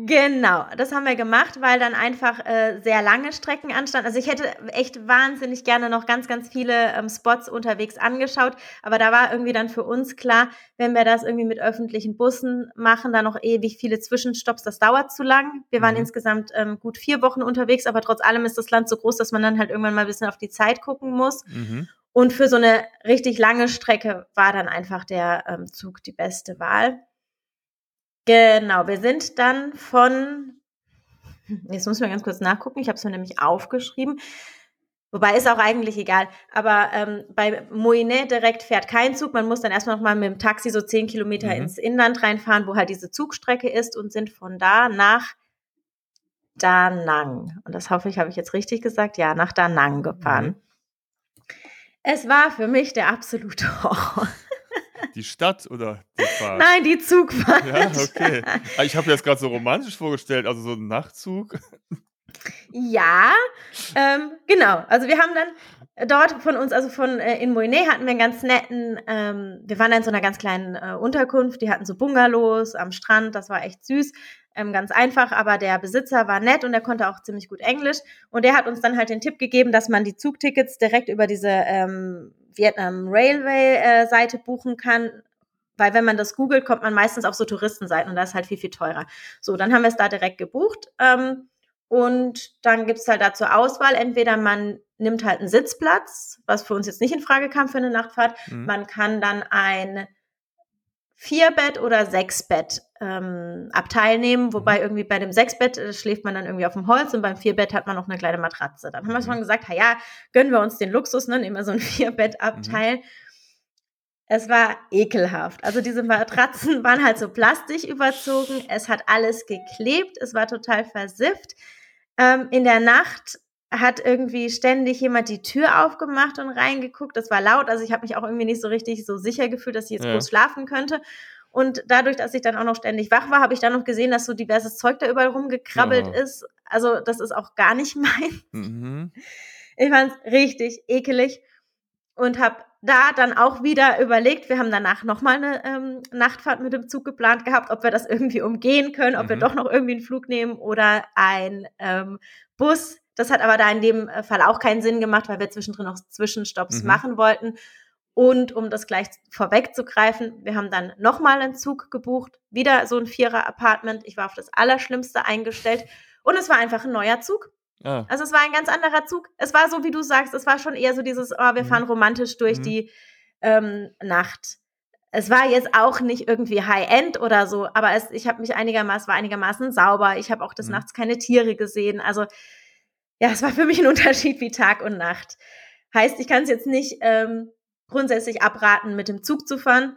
Genau, das haben wir gemacht, weil dann einfach äh, sehr lange Strecken anstanden. Also ich hätte echt wahnsinnig gerne noch ganz, ganz viele ähm, Spots unterwegs angeschaut, aber da war irgendwie dann für uns klar, wenn wir das irgendwie mit öffentlichen Bussen machen, da noch ewig viele Zwischenstopps, das dauert zu lang. Wir waren mhm. insgesamt ähm, gut vier Wochen unterwegs, aber trotz allem ist das Land so groß, dass man dann halt irgendwann mal ein bisschen auf die Zeit gucken muss. Mhm. Und für so eine richtig lange Strecke war dann einfach der ähm, Zug die beste Wahl. Genau, wir sind dann von, jetzt muss mal ganz kurz nachgucken, ich habe es mir nämlich aufgeschrieben. Wobei ist auch eigentlich egal. Aber ähm, bei Moinet direkt fährt kein Zug. Man muss dann erstmal nochmal mit dem Taxi so zehn Kilometer mhm. ins Inland reinfahren, wo halt diese Zugstrecke ist und sind von da nach Da Nang. Und das hoffe ich, habe ich jetzt richtig gesagt. Ja, nach Da Nang gefahren. Mhm. Es war für mich der absolute Horror. Die Stadt oder die Fahrt? Nein, die Zugfahrt. Ja, okay. Ah, ich habe mir das gerade so romantisch vorgestellt, also so ein Nachtzug. Ja, ähm, genau. Also wir haben dann dort von uns, also von äh, in Moinet hatten wir einen ganz netten, ähm, wir waren in so einer ganz kleinen äh, Unterkunft, die hatten so Bungalows am Strand, das war echt süß, ähm, ganz einfach, aber der Besitzer war nett und er konnte auch ziemlich gut Englisch und der hat uns dann halt den Tipp gegeben, dass man die Zugtickets direkt über diese ähm, Vietnam Railway äh, Seite buchen kann, weil wenn man das googelt, kommt man meistens auf so Touristenseiten und das ist halt viel, viel teurer. So, dann haben wir es da direkt gebucht. Ähm, und dann gibt es halt da zur Auswahl, entweder man nimmt halt einen Sitzplatz, was für uns jetzt nicht in Frage kam für eine Nachtfahrt. Mhm. Man kann dann ein Vierbett oder Sechsbett ähm, Abteil nehmen, wobei mhm. irgendwie bei dem Sechsbett äh, schläft man dann irgendwie auf dem Holz und beim Vierbett hat man noch eine kleine Matratze. Dann haben wir mhm. schon gesagt, ja, gönnen wir uns den Luxus, ne, nehmen wir so ein Vierbettabteil. Mhm. Es war ekelhaft. Also diese Matratzen waren halt so plastisch überzogen. Es hat alles geklebt. Es war total versifft. Ähm, in der Nacht hat irgendwie ständig jemand die Tür aufgemacht und reingeguckt. Das war laut, also ich habe mich auch irgendwie nicht so richtig so sicher gefühlt, dass ich jetzt ja. groß schlafen könnte. Und dadurch, dass ich dann auch noch ständig wach war, habe ich dann noch gesehen, dass so diverses Zeug da überall rumgekrabbelt ja. ist. Also das ist auch gar nicht mein. Mhm. Ich fand es richtig ekelig und habe da dann auch wieder überlegt, wir haben danach nochmal eine ähm, Nachtfahrt mit dem Zug geplant gehabt, ob wir das irgendwie umgehen können, ob mhm. wir doch noch irgendwie einen Flug nehmen oder ein ähm, Bus. Das hat aber da in dem äh, Fall auch keinen Sinn gemacht, weil wir zwischendrin noch Zwischenstopps mhm. machen wollten. Und um das gleich vorwegzugreifen, wir haben dann nochmal einen Zug gebucht, wieder so ein Vierer-Apartment. Ich war auf das Allerschlimmste eingestellt und es war einfach ein neuer Zug. Ah. Also es war ein ganz anderer Zug. Es war so, wie du sagst, es war schon eher so dieses, oh, wir mhm. fahren romantisch durch mhm. die ähm, Nacht. Es war jetzt auch nicht irgendwie High-End oder so, aber es, ich habe mich einigermaßen, war einigermaßen sauber. Ich habe auch des mhm. Nachts keine Tiere gesehen. Also ja, es war für mich ein Unterschied wie Tag und Nacht. Heißt, ich kann es jetzt nicht ähm, grundsätzlich abraten, mit dem Zug zu fahren.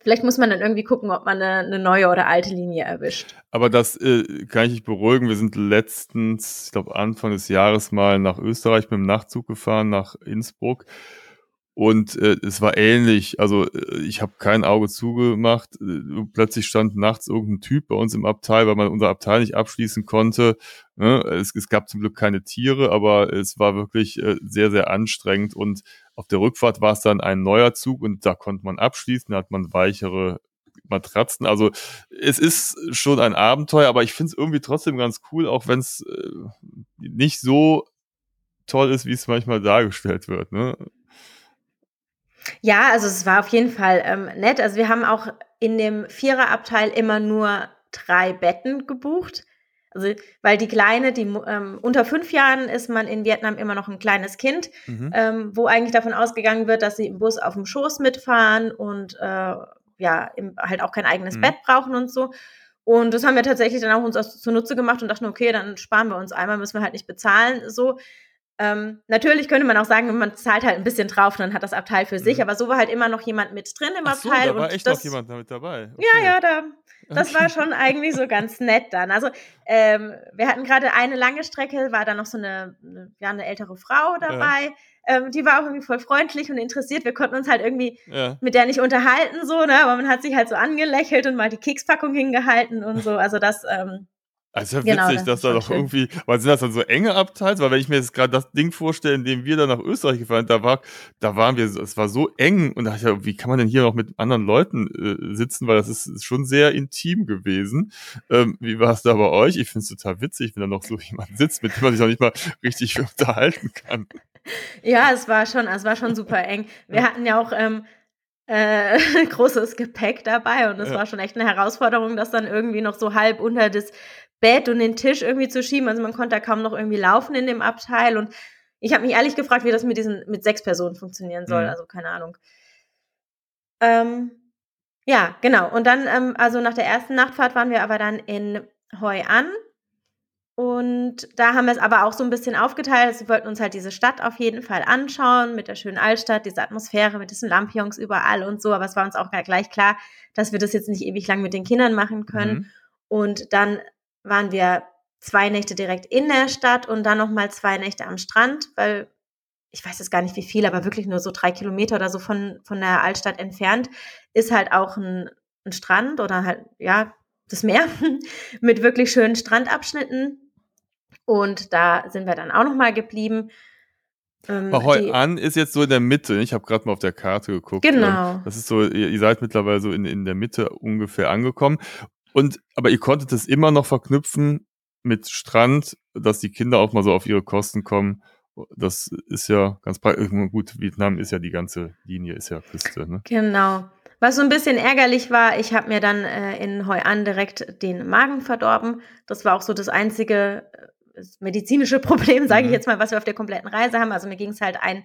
Vielleicht muss man dann irgendwie gucken, ob man eine, eine neue oder alte Linie erwischt. Aber das äh, kann ich nicht beruhigen. Wir sind letztens, ich glaube Anfang des Jahres mal nach Österreich mit dem Nachtzug gefahren, nach Innsbruck. Und äh, es war ähnlich. Also äh, ich habe kein Auge zugemacht. Äh, plötzlich stand nachts irgendein Typ bei uns im Abteil, weil man unser Abteil nicht abschließen konnte. Ne? Es, es, gab zum Glück keine Tiere, aber es war wirklich äh, sehr, sehr anstrengend. Und auf der Rückfahrt war es dann ein neuer Zug und da konnte man abschließen, da hat man weichere Matratzen. Also es ist schon ein Abenteuer, aber ich finde es irgendwie trotzdem ganz cool, auch wenn es äh, nicht so toll ist, wie es manchmal dargestellt wird. Ne? Ja, also es war auf jeden Fall ähm, nett. Also wir haben auch in dem Viererabteil immer nur drei Betten gebucht. Also, weil die Kleine, die ähm, unter fünf Jahren ist man in Vietnam immer noch ein kleines Kind, mhm. ähm, wo eigentlich davon ausgegangen wird, dass sie im Bus auf dem Schoß mitfahren und äh, ja, im, halt auch kein eigenes mhm. Bett brauchen und so. Und das haben wir tatsächlich dann auch uns zunutze gemacht und dachten, okay, dann sparen wir uns einmal, müssen wir halt nicht bezahlen. So. Ähm, natürlich könnte man auch sagen, man zahlt halt ein bisschen drauf, dann hat das Abteil für sich, mhm. aber so war halt immer noch jemand mit drin im Ach so, Abteil. Da war echt das, noch jemand damit dabei. Okay. Ja, ja, da, das war schon eigentlich so ganz nett dann. Also ähm, wir hatten gerade eine lange Strecke, war da noch so eine, eine, ja, eine ältere Frau dabei. Ja. Ähm, die war auch irgendwie voll freundlich und interessiert. Wir konnten uns halt irgendwie ja. mit der nicht unterhalten, so, ne? Aber man hat sich halt so angelächelt und mal die Kekspackung hingehalten und so. Also das, ähm, also ja genau, witzig, das dass da doch irgendwie, weil sind das dann so enge Abteils? Weil wenn ich mir jetzt gerade das Ding vorstelle, in dem wir dann nach Österreich gefahren sind, da war, da waren wir, es war so eng und da dachte ich, wie kann man denn hier noch mit anderen Leuten äh, sitzen? Weil das ist, ist schon sehr intim gewesen. Ähm, wie war es da bei euch? Ich finde es total witzig, wenn da noch so jemand sitzt, mit dem man sich noch nicht mal richtig unterhalten kann. Ja, es war schon, es war schon super eng. Wir hatten ja auch ähm, äh, großes Gepäck dabei und es ja. war schon echt eine Herausforderung, das dann irgendwie noch so halb unter das Bett und den Tisch irgendwie zu schieben. Also man konnte da kaum noch irgendwie laufen in dem Abteil. Und ich habe mich ehrlich gefragt, wie das mit diesen mit sechs Personen funktionieren soll. Mhm. Also keine Ahnung. Ähm, Ja, genau. Und dann, ähm, also nach der ersten Nachtfahrt waren wir aber dann in Hoi An. Und da haben wir es aber auch so ein bisschen aufgeteilt. Also wir wollten uns halt diese Stadt auf jeden Fall anschauen, mit der schönen Altstadt, diese Atmosphäre, mit diesen Lampions überall und so. Aber es war uns auch gleich klar, dass wir das jetzt nicht ewig lang mit den Kindern machen können. Mhm. Und dann waren wir zwei Nächte direkt in der Stadt und dann nochmal zwei Nächte am Strand, weil ich weiß jetzt gar nicht wie viel, aber wirklich nur so drei Kilometer oder so von, von der Altstadt entfernt, ist halt auch ein, ein Strand oder halt, ja, das Meer mit wirklich schönen Strandabschnitten. Und da sind wir dann auch nochmal geblieben. Ähm, Hoi An ist jetzt so in der Mitte. Ich habe gerade mal auf der Karte geguckt. Genau. Das ist so, ihr, ihr seid mittlerweile so in, in der Mitte ungefähr angekommen. Und aber ihr konntet es immer noch verknüpfen mit Strand, dass die Kinder auch mal so auf ihre Kosten kommen das ist ja ganz gut. Vietnam ist ja die ganze Linie, ist ja Küste. Ne? Genau. Was so ein bisschen ärgerlich war, ich habe mir dann äh, in Hoi An direkt den Magen verdorben. Das war auch so das einzige äh, medizinische Problem, sage mhm. ich jetzt mal, was wir auf der kompletten Reise haben. Also mir ging es halt einen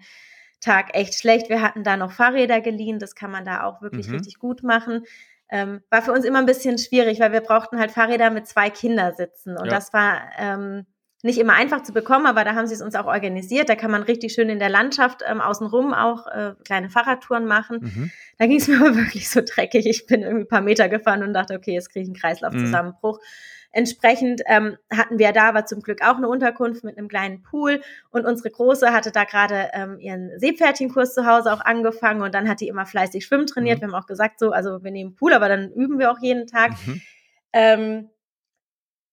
Tag echt schlecht. Wir hatten da noch Fahrräder geliehen, das kann man da auch wirklich mhm. richtig gut machen. Ähm, war für uns immer ein bisschen schwierig, weil wir brauchten halt Fahrräder mit zwei Kindersitzen. Und ja. das war ähm, nicht immer einfach zu bekommen, aber da haben sie es uns auch organisiert. Da kann man richtig schön in der Landschaft ähm, außenrum auch äh, kleine Fahrradtouren machen. Mhm. Da ging es mir aber wirklich so dreckig. Ich bin irgendwie ein paar Meter gefahren und dachte, okay, jetzt kriege ich einen Kreislaufzusammenbruch. Mhm. Entsprechend ähm, hatten wir da aber zum Glück auch eine Unterkunft mit einem kleinen Pool und unsere Große hatte da gerade ähm, ihren Seepferdchenkurs zu Hause auch angefangen und dann hat die immer fleißig Schwimmen trainiert. Mhm. Wir haben auch gesagt so, also wir nehmen Pool, aber dann üben wir auch jeden Tag. Mhm. Ähm,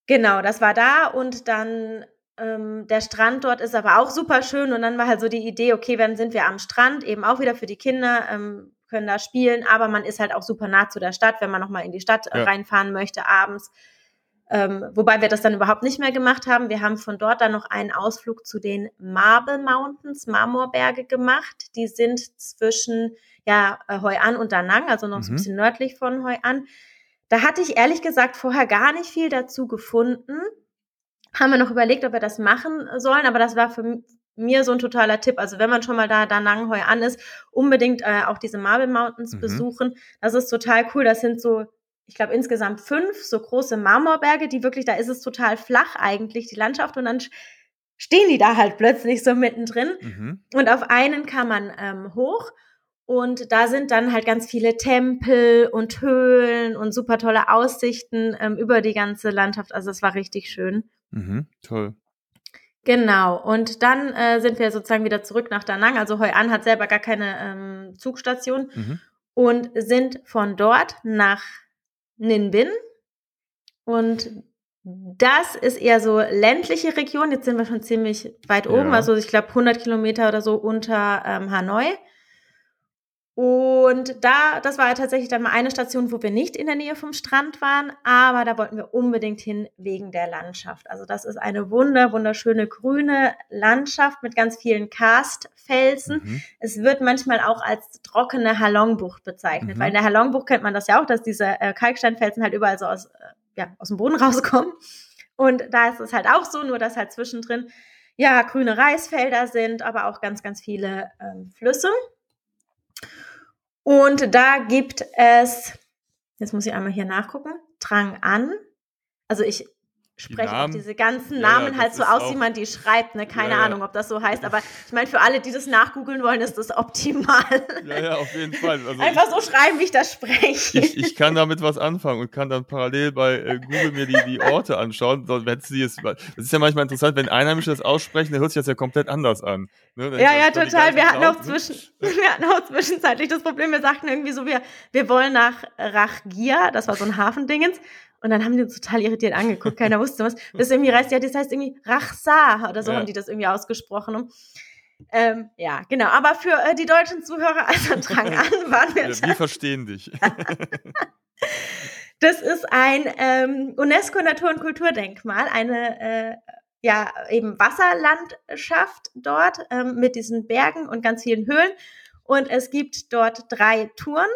Genau, das war da und dann ähm, der Strand dort ist aber auch super schön und dann war halt so die Idee, okay, dann sind wir am Strand, eben auch wieder für die Kinder, ähm, können da spielen, aber man ist halt auch super nah zu der Stadt, wenn man nochmal in die Stadt äh, ja. reinfahren möchte abends. Ähm, wobei wir das dann überhaupt nicht mehr gemacht haben. Wir haben von dort dann noch einen Ausflug zu den Marble Mountains, Marmorberge gemacht. Die sind zwischen ja, äh, Hoi An und Da Nang, also noch mhm. so ein mhm. bisschen nördlich von Hoi An. Da hatte ich ehrlich gesagt vorher gar nicht viel dazu gefunden. Haben wir noch überlegt, ob wir das machen sollen, aber das war für mir so ein totaler Tipp. Also wenn man schon mal da, da Nanghoi an ist, unbedingt äh, auch diese Marble Mountains mhm. besuchen. Das ist total cool. Das sind so, ich glaube, insgesamt fünf so große Marmorberge, die wirklich, da ist es total flach eigentlich, die Landschaft. Und dann stehen die da halt plötzlich so mittendrin. Mhm. Und auf einen kann man ähm, hoch und da sind dann halt ganz viele Tempel und Höhlen und super tolle Aussichten ähm, über die ganze Landschaft. Also es war richtig schön. Mhm, toll. Genau. Und dann äh, sind wir sozusagen wieder zurück nach Da Nang. Also Hoi An hat selber gar keine ähm, Zugstation mhm. und sind von dort nach Ninh Bin. Und das ist eher so ländliche Region. Jetzt sind wir schon ziemlich weit oben. Ja. Also ich glaube 100 Kilometer oder so unter ähm, Hanoi. Und da, das war tatsächlich dann mal eine Station, wo wir nicht in der Nähe vom Strand waren, aber da wollten wir unbedingt hin wegen der Landschaft. Also das ist eine wunder, wunderschöne grüne Landschaft mit ganz vielen Karstfelsen. Mhm. Es wird manchmal auch als trockene Halongbucht bezeichnet, mhm. weil in der Halongbucht kennt man das ja auch, dass diese äh, Kalksteinfelsen halt überall so aus, äh, ja, aus dem Boden rauskommen. Und da ist es halt auch so, nur dass halt zwischendrin ja grüne Reisfelder sind, aber auch ganz, ganz viele ähm, Flüsse. Und da gibt es, jetzt muss ich einmal hier nachgucken, Drang an. Also ich spreche die auch diese ganzen Namen ja, halt so aus, wie man die schreibt. Ne? Keine ja, Ahnung, ob das so heißt. Aber ich meine, für alle, die das nachgoogeln wollen, ist das optimal. Ja, ja, auf jeden Fall. Also Einfach so schreiben, wie ich das spreche. Ich, ich kann damit was anfangen und kann dann parallel bei äh, Google mir die, die Orte anschauen. Das ist ja manchmal interessant, wenn Einheimische das aussprechen, dann hört sich das ja komplett anders an. Ne? Ja, ja, total. Wir hatten, auch zwischen, wir hatten auch zwischenzeitlich das Problem, wir sagten irgendwie so, wir, wir wollen nach Rachgia, das war so ein Hafendingens. Und dann haben die uns total irritiert angeguckt. Keiner wusste was. Das irgendwie heißt, ja, das heißt irgendwie Rachsa oder so ja. haben die das irgendwie ausgesprochen. Ähm, ja, genau. Aber für äh, die deutschen Zuhörer, also Drang an, waren wir. Ja, wir verstehen dich. das ist ein ähm, UNESCO-Natur- und Kulturdenkmal, eine äh, ja eben Wasserlandschaft dort ähm, mit diesen Bergen und ganz vielen Höhlen. Und es gibt dort drei Touren.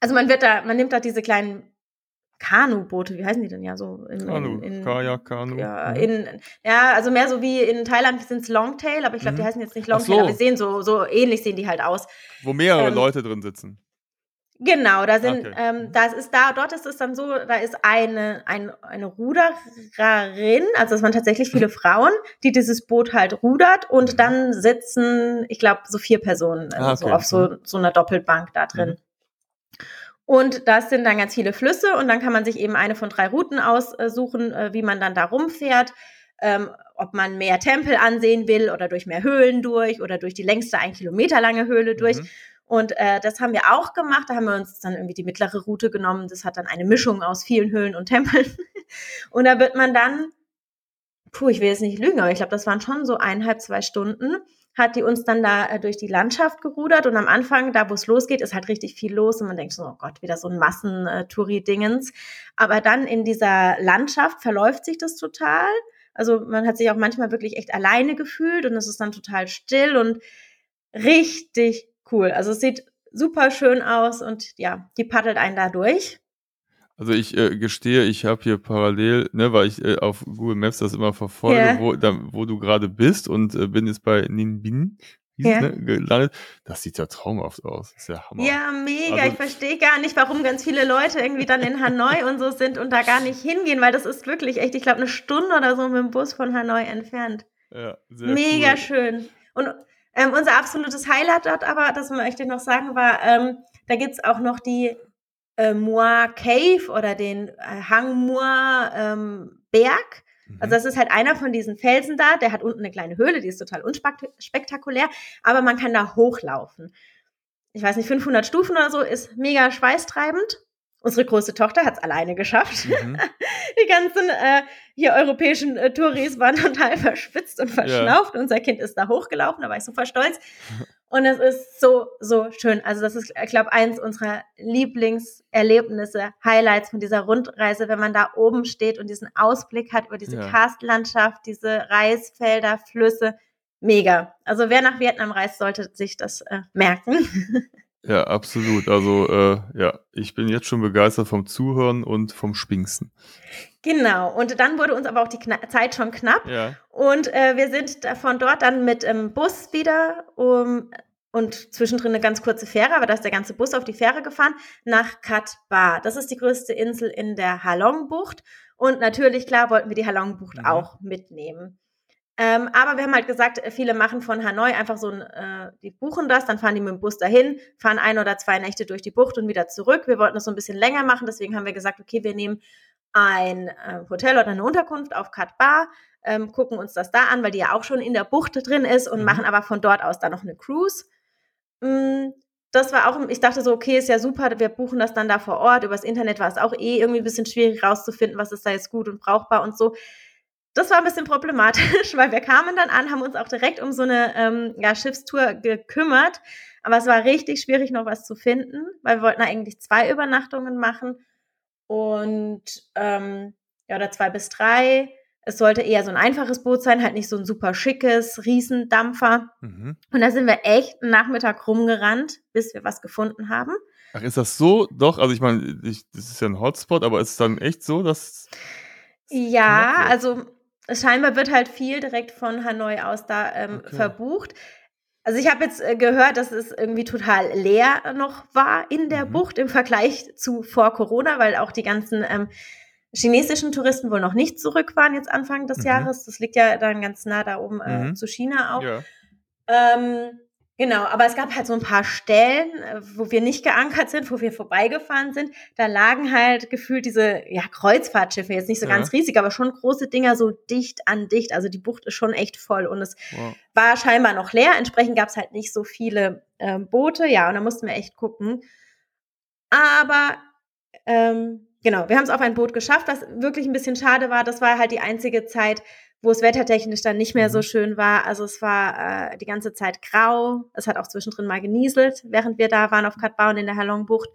Also man wird da, man nimmt da diese kleinen Kanuboote, wie heißen die denn ja so? In, Kanu, in, in, Kajak, Kanu. Ja, mhm. in, ja, also mehr so wie in Thailand sind es Longtail, aber ich glaube, mhm. die heißen jetzt nicht Longtail, so. aber sehen so, so ähnlich sehen die halt aus. Wo mehrere ähm, Leute drin sitzen. Genau, da sind, Okay. ähm, das ist da, dort ist es dann so, da ist eine, ein, eine Rudererin, also es waren tatsächlich viele Frauen, die dieses Boot halt rudert und Mhm. dann sitzen, ich glaube, so vier Personen, also Ah, so okay. auf so, so einer Doppelbank da drin. Und das sind dann ganz viele Flüsse und dann kann man sich eben eine von drei Routen aussuchen, äh, wie man dann da rumfährt. Ähm, ob man mehr Tempel ansehen will oder durch mehr Höhlen durch oder durch die längste ein Kilometer lange Höhle durch. Mhm. Und äh, das haben wir auch gemacht. Da haben wir uns dann irgendwie die mittlere Route genommen. Das hat dann eine Mischung aus vielen Höhlen und Tempeln. Und da wird man dann, puh, ich will jetzt nicht lügen, aber ich glaube, das waren schon so eineinhalb, zwei Stunden, hat die uns dann da äh, durch die Landschaft gerudert. Und am Anfang, da wo es losgeht, ist halt richtig viel los. Und man denkt so, oh Gott, wieder so ein Massentouri-Dingens. Aber dann in dieser Landschaft verläuft sich das total. Also man hat sich auch manchmal wirklich echt alleine gefühlt und es ist dann total still und richtig cool. Also es sieht super schön aus und ja, die paddelt einen da durch. Also ich äh, gestehe, ich habe hier parallel, ne, weil ich äh, auf Google Maps das immer verfolge, Ja. wo, da, wo du gerade bist und äh, bin jetzt bei Ninbin es, Ja. ne, gelandet. Das sieht ja traumhaft aus. Das ist ja Hammer. Ja, mega. Also- ich verstehe gar nicht, warum ganz viele Leute irgendwie dann in Hanoi und so sind und da gar nicht hingehen, weil das ist wirklich echt, ich glaube, eine Stunde oder so mit dem Bus von Hanoi entfernt. Ja, sehr Mega cool. schön. Und ähm, unser absolutes Highlight dort aber, das möchte ich noch sagen, war, ähm, da gibt's auch noch die äh, Moa Cave oder den äh, Hang Moa ähm, Berg. Also Mhm. das ist halt einer von diesen Felsen da, der hat unten eine kleine Höhle, die ist total unspektakulär, aber man kann da hochlaufen. Ich weiß nicht, 500 Stufen oder so, ist mega schweißtreibend. Unsere große Tochter hat es alleine geschafft. Mhm. Die ganzen äh, hier europäischen äh, Touris waren total verschwitzt und verschnauft. Unser Kind ist da hochgelaufen, da war ich super stolz. Und es ist so, so schön. Also das ist, ich glaube, eins unserer Lieblingserlebnisse, Highlights von dieser Rundreise, wenn man da oben steht und diesen Ausblick hat über diese Ja. Karstlandschaft, diese Reisfelder, Flüsse. Mega. Also wer nach Vietnam reist, sollte sich das äh, merken. Ja, absolut. Also äh, ja, ich bin jetzt schon begeistert vom Zuhören und vom Spinksen. genau. Und dann wurde uns aber auch die Kna Zeit schon knapp. Ja. Und äh, wir sind von dort dann mit dem Bus wieder um, und zwischendrin eine ganz kurze Fähre, aber da ist der ganze Bus auf die Fähre gefahren, nach Cat Ba. Das ist die größte Insel in der Halong-Bucht. Und natürlich, klar, wollten wir die Halong-Bucht Mhm. auch mitnehmen. Ähm, aber wir haben halt gesagt, äh, viele machen von Hanoi einfach so ein, äh, die buchen das, dann fahren die mit dem Bus dahin, fahren ein oder zwei Nächte durch die Bucht und wieder zurück. Wir wollten das so ein bisschen länger machen, deswegen haben wir gesagt, okay, wir nehmen ein äh, Hotel oder eine Unterkunft auf Cat Ba, ähm, gucken uns das da an, weil die ja auch schon in der Bucht drin ist und Mhm. machen aber von dort aus dann noch eine Cruise. Mm, Das war auch, ich dachte so, okay, ist ja super, wir buchen das dann da vor Ort. Übers Internet war es auch eh irgendwie ein bisschen schwierig rauszufinden, was ist da jetzt gut und brauchbar und so. Das war ein bisschen problematisch, weil wir kamen dann an, haben uns auch direkt um so eine ähm, ja, Schiffstour gekümmert. Aber es war richtig schwierig, noch was zu finden, weil wir wollten eigentlich zwei Übernachtungen machen und ähm, ja, oder zwei bis drei. Es sollte eher so ein einfaches Boot sein, halt nicht so ein super schickes Riesendampfer. Mhm. Und da sind wir echt einen Nachmittag rumgerannt, bis wir was gefunden haben. Ach, ist das so? Doch, also ich meine, das ist ja ein Hotspot, aber ist es dann echt so, dass. Ja, also scheinbar wird halt viel direkt von Hanoi aus da ähm, Okay. verbucht. Also ich habe jetzt äh, gehört, dass es irgendwie total leer noch war in der Mhm. Bucht im Vergleich zu vor Corona, weil auch die ganzen ähm, chinesischen Touristen wohl noch nicht zurück waren jetzt Anfang des Mhm. Jahres. Das liegt ja dann ganz nah da oben äh, Mhm. zu China auch. Ja. Ähm, genau, aber es gab halt so ein paar Stellen, äh, wo wir nicht geankert sind, wo wir vorbeigefahren sind. Da lagen halt gefühlt diese ja, Kreuzfahrtschiffe, jetzt nicht so Ja. ganz riesig, aber schon große Dinger so dicht an dicht. Also die Bucht ist schon echt voll und es Wow. war scheinbar noch leer. Entsprechend gab es halt nicht so viele ähm, Boote. Ja, und da mussten wir echt gucken. Aber ähm, genau, wir haben es auf ein Boot geschafft, was wirklich ein bisschen schade war. Das war halt die einzige Zeit, wo es wettertechnisch dann nicht mehr so Mhm. schön war. Also es war äh, die ganze Zeit grau. Es hat auch zwischendrin mal genieselt, während wir da waren auf Katbau und in der Halongbucht.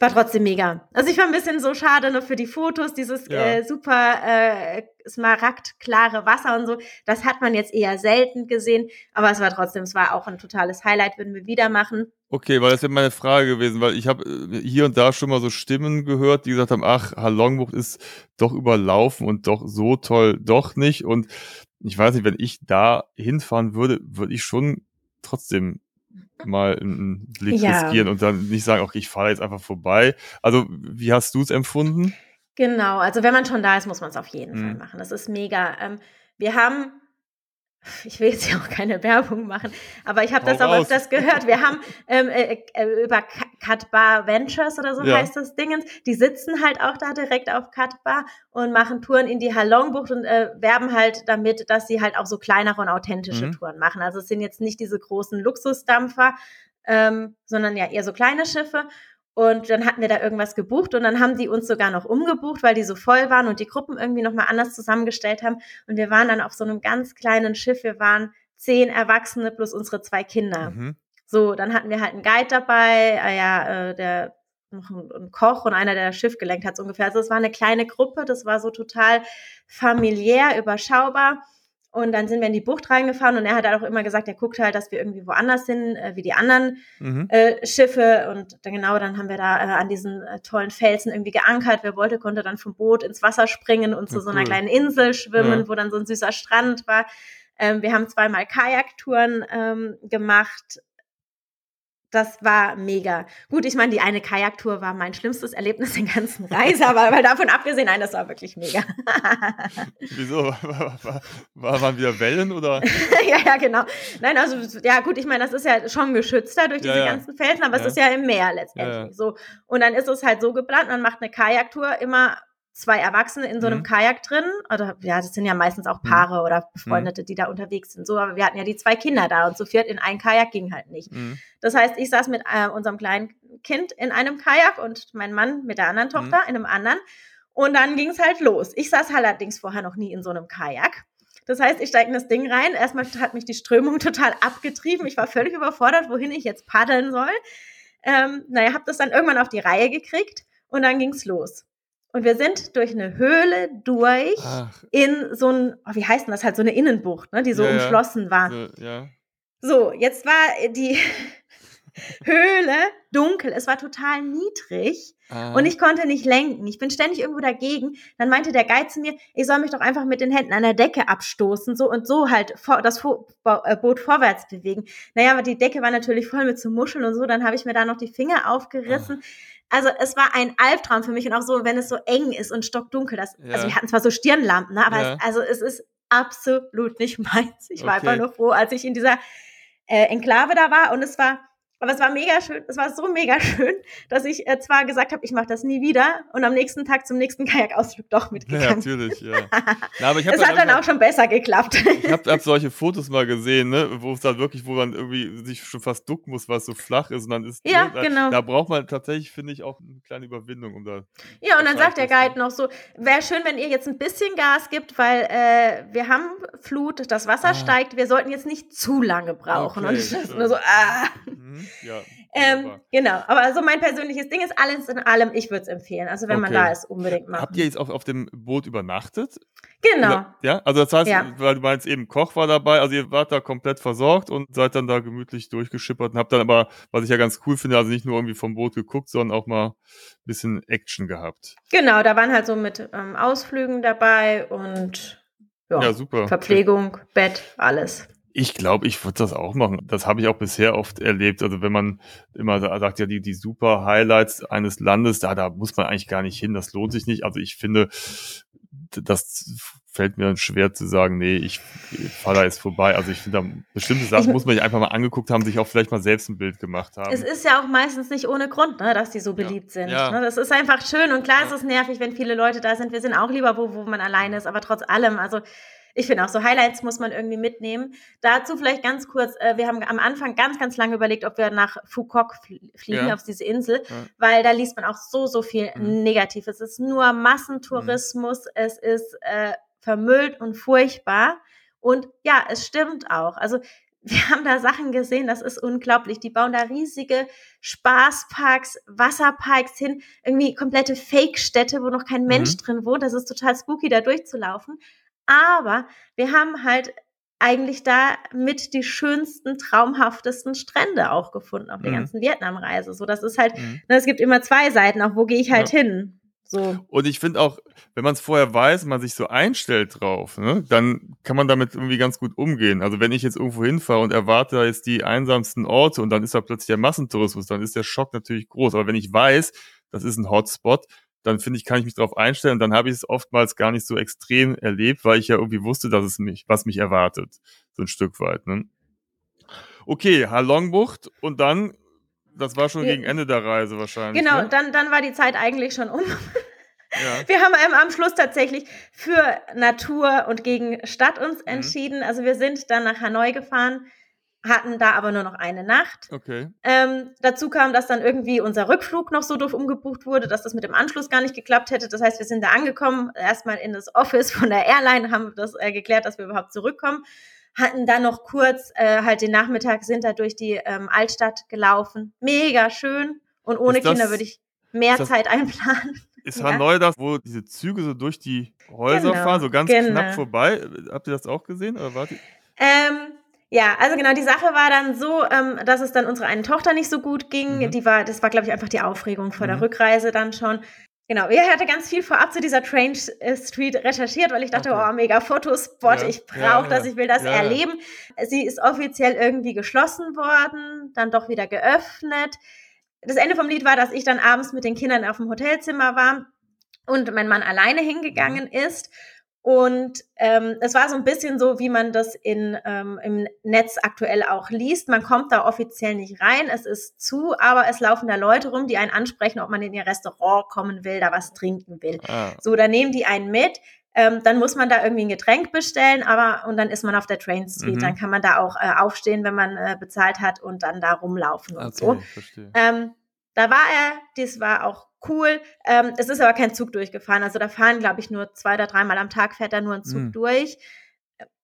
War trotzdem mega. Also ich war ein bisschen so schade nur für die Fotos, dieses Ja. äh, super äh, smaragdklare Wasser und so. Das hat man jetzt eher selten gesehen, aber es war trotzdem, es war auch ein totales Highlight, würden wir wieder machen. Okay, weil das wäre meine Frage gewesen, weil ich habe äh, hier und da schon mal so Stimmen gehört, die gesagt haben, ach, Halongbucht ist doch überlaufen und doch so toll doch nicht. Und ich weiß nicht, wenn ich da hinfahren würde, würde ich schon trotzdem mal einen Blick ja. riskieren und dann nicht sagen, okay, ich fahre jetzt einfach vorbei. Also, wie hast du es empfunden? Genau, also wenn man schon da ist, muss man es auf jeden mhm. Fall machen. Das ist mega. Ähm, wir haben ich will jetzt ja auch keine Werbung machen, aber ich habe das auch öfters gehört. Wir haben ähm, äh, äh, über Cutbar Ventures oder so ja. heißt das Dingens, die sitzen halt auch da direkt auf Cutbar und machen Touren in die Halongbucht und äh, werben halt damit, dass sie halt auch so kleinere und authentische mhm. Touren machen. Also es sind jetzt nicht diese großen Luxusdampfer, ähm, sondern ja eher so kleine Schiffe. Und dann hatten wir da irgendwas gebucht und dann haben die uns sogar noch umgebucht, weil die so voll waren und die Gruppen irgendwie nochmal anders zusammengestellt haben. Und wir waren dann auf so einem ganz kleinen Schiff. Wir waren zehn Erwachsene plus unsere zwei Kinder. Mhm. So, dann hatten wir halt einen Guide dabei, äh, ja, äh, der noch ein, ein, Koch und einer, der das Schiff gelenkt hat, so ungefähr. Also es war eine kleine Gruppe, das war so total familiär, überschaubar. Und dann sind wir in die Bucht reingefahren und er hat auch immer gesagt, er guckt halt, dass wir irgendwie woanders sind, äh, wie die anderen mhm. äh, Schiffe. Und dann genau, dann haben wir da äh, an diesen äh, tollen Felsen irgendwie geankert. Wer wollte, konnte dann vom Boot ins Wasser springen und zu ja, so einer kleinen Insel schwimmen, ja. wo dann so ein süßer Strand war. Ähm, wir haben zweimal Kajaktouren ähm, gemacht das war mega. Gut, ich meine, die eine Kajaktour war mein schlimmstes Erlebnis der ganzen Reise, aber weil davon abgesehen, nein, das war wirklich mega. Wieso? War, war, war, waren wieder Wellen oder? ja, ja, genau. Nein, also, ja, gut, ich meine, das ist ja schon geschützter durch diese ja, ja. ganzen Felsen, aber es ist ja im Meer letztendlich so. Und dann ist es halt so geplant, man macht eine Kajaktour immer zwei Erwachsene in so einem mhm. Kajak drin. Oder ja, das sind ja meistens auch mhm. Paare mhm. oder Befreundete, die da unterwegs sind. So, aber wir hatten ja die zwei Kinder da und zu viert in ein Kajak ging halt nicht. Mhm. Das heißt, ich saß mit äh, unserem kleinen Kind in einem Kajak und mein Mann mit der anderen mhm. Tochter in einem anderen. Und dann ging es halt los. Ich saß allerdings vorher noch nie in so einem Kajak. Das heißt, ich steige in das Ding rein. Erstmal hat mich die Strömung total abgetrieben. Ich war völlig überfordert, wohin ich jetzt paddeln soll. Ähm, naja, habe das dann irgendwann auf die Reihe gekriegt und dann ging's los. Und wir sind durch eine Höhle durch Ach. in so ein, oh, wie heißt denn das halt, so eine Innenbucht, ne, die so ja, umschlossen war. So, ja. so, jetzt war die Höhle dunkel, es war total niedrig ah. und ich konnte nicht lenken. Ich bin ständig irgendwo dagegen. Dann meinte der Guide zu mir, ich soll mich doch einfach mit den Händen an der Decke abstoßen so und so halt vor, das äh, Boot vorwärts bewegen. Naja, aber die Decke war natürlich voll mit so Muscheln und so. Dann habe ich mir da noch die Finger aufgerissen. Ah also es war ein Albtraum für mich und auch so, wenn es so eng ist und stockdunkel. Das, also ja. Also wir hatten zwar so Stirnlampen, ne, aber ja. es, also es ist absolut nicht meins. Ich war okay. einfach nur froh, als ich in dieser äh, Enklave da war und es war aber es war mega schön, es war so mega schön, dass ich äh, zwar gesagt habe, ich mache das nie wieder und am nächsten Tag zum nächsten Kajakausflug doch mitgegangen. Ja, natürlich, ja. Na, aber ich es hat dann auch schon besser geklappt. Ich habe hab solche Fotos mal gesehen, ne, wo es dann wirklich, wo man irgendwie sich schon fast ducken muss, weil es so flach ist und dann ist ja, ne, da, genau. da braucht man tatsächlich, finde ich, auch eine kleine Überwindung, um da. Ja, und dann sagt der Guide noch so, wäre schön, wenn ihr jetzt ein bisschen Gas gibt, weil äh, wir haben Flut, das Wasser ah. steigt, wir sollten jetzt nicht zu lange brauchen. Okay, und ich ist nur so, ah. Mhm. Ja. Ähm, genau, aber also mein persönliches Ding ist alles in allem, ich würde es empfehlen. Also wenn okay. man da ist, unbedingt machen. Habt ihr jetzt auf, auf dem Boot übernachtet? Genau. Ja, also das heißt, ja. weil du meinst eben, Koch war dabei, also ihr wart da komplett versorgt und seid dann da gemütlich durchgeschippert und habt dann aber, was ich ja ganz cool finde, also nicht nur irgendwie vom Boot geguckt, sondern auch mal ein bisschen Action gehabt. Genau, da waren halt so mit ähm, Ausflügen dabei und ja, ja super. Verpflegung. Bett, alles. Ich glaube, ich würde das auch machen. Das habe ich auch bisher oft erlebt. Also wenn man immer sagt, ja, die, die super Highlights eines Landes, da, da muss man eigentlich gar nicht hin. Das lohnt sich nicht. Also ich finde, das fällt mir schwer zu sagen, nee, ich fahre da jetzt vorbei. Also ich finde, da bestimmte Sachen muss man sich einfach mal angeguckt haben, sich auch vielleicht mal selbst ein Bild gemacht haben. Es ist ja auch meistens nicht ohne Grund, ne, dass die so beliebt ja. sind. Ja. Ne? Das ist einfach schön und klar ja. ist es nervig, wenn viele Leute da sind. Wir sind auch lieber wo, wo man alleine ist, aber trotz allem, also ich finde auch so Highlights muss man irgendwie mitnehmen. Dazu vielleicht ganz kurz, äh, wir haben am Anfang ganz, ganz lange überlegt, ob wir nach Foucault fliegen, ja. auf diese Insel, ja. weil da liest man auch so, so viel mhm. Negatives. Es ist nur Massentourismus, mhm. es ist äh, vermüllt und furchtbar. Und ja, es stimmt auch. Also wir haben da Sachen gesehen, das ist unglaublich. Die bauen da riesige Spaßparks, Wasserparks hin, irgendwie komplette Fake-Städte, wo noch kein Mensch mhm. drin wohnt. Das ist total spooky, da durchzulaufen. Aber wir haben halt eigentlich da mit die schönsten, traumhaftesten Strände auch gefunden auf der mhm. ganzen Vietnamreise. So, das ist halt, mhm. ne, es gibt immer zwei Seiten, auch wo gehe ich halt ja. hin. So. Und ich finde auch, wenn man es vorher weiß, man sich so einstellt drauf, ne, dann kann man damit irgendwie ganz gut umgehen. Also wenn ich jetzt irgendwo hinfahre und erwarte da jetzt die einsamsten Orte und dann ist da plötzlich der Massentourismus, dann ist der Schock natürlich groß. Aber wenn ich weiß, das ist ein Hotspot, dann finde ich, kann ich mich darauf einstellen. Und dann habe ich es oftmals gar nicht so extrem erlebt, weil ich ja irgendwie wusste, dass es mich, was mich erwartet. So ein Stück weit. Ne? Okay, Halongbucht und dann, das war schon ja. gegen Ende der Reise wahrscheinlich. Genau, ne? dann, dann war die Zeit eigentlich schon um. Ja. Wir haben am Schluss tatsächlich für Natur und gegen Stadt uns mhm. entschieden. Mhm. Also wir sind dann nach Hanoi gefahren hatten da aber nur noch eine Nacht. Okay. Ähm, dazu kam, dass dann irgendwie unser Rückflug noch so doof umgebucht wurde, dass das mit dem Anschluss gar nicht geklappt hätte. Das heißt, wir sind da angekommen, erstmal in das Office von der Airline, haben das äh, geklärt, dass wir überhaupt zurückkommen. Hatten dann noch kurz äh, halt den Nachmittag, sind da durch die ähm, Altstadt gelaufen. Mega schön. Und ohne das, Kinder würde ich mehr Zeit einplanen. Ist ja. Hanoi das, wo diese Züge so durch die Häuser genau, fahren, so ganz genau. knapp vorbei? Habt ihr das auch gesehen? Oder wart ähm, ja, also genau, die Sache war dann so, ähm, dass es dann unserer einen Tochter nicht so gut ging. Mhm. Die war, das war, glaube ich, einfach die Aufregung vor mhm. der Rückreise dann schon. Genau, ich hatte ganz viel vorab zu dieser Train Street recherchiert, weil ich dachte, okay. oh, mega Fotospot, ja. ich brauche ja, das, ich will das ja, erleben. Sie ist offiziell irgendwie geschlossen worden, dann doch wieder geöffnet. Das Ende vom Lied war, dass ich dann abends mit den Kindern auf dem Hotelzimmer war und mein Mann alleine hingegangen mhm. ist. Und ähm, es war so ein bisschen so, wie man das in, ähm, im Netz aktuell auch liest. Man kommt da offiziell nicht rein, es ist zu, aber es laufen da Leute rum, die einen ansprechen, ob man in ihr Restaurant kommen will, da was trinken will. Ah. So, da nehmen die einen mit. Ähm, dann muss man da irgendwie ein Getränk bestellen, aber und dann ist man auf der Train Street. Mhm. Dann kann man da auch äh, aufstehen, wenn man äh, bezahlt hat und dann da rumlaufen und okay, so. Ähm, da war er, das war auch cool. Ähm, es ist aber kein Zug durchgefahren. Also da fahren, glaube ich, nur zwei oder dreimal am Tag fährt da nur ein Zug mhm. durch.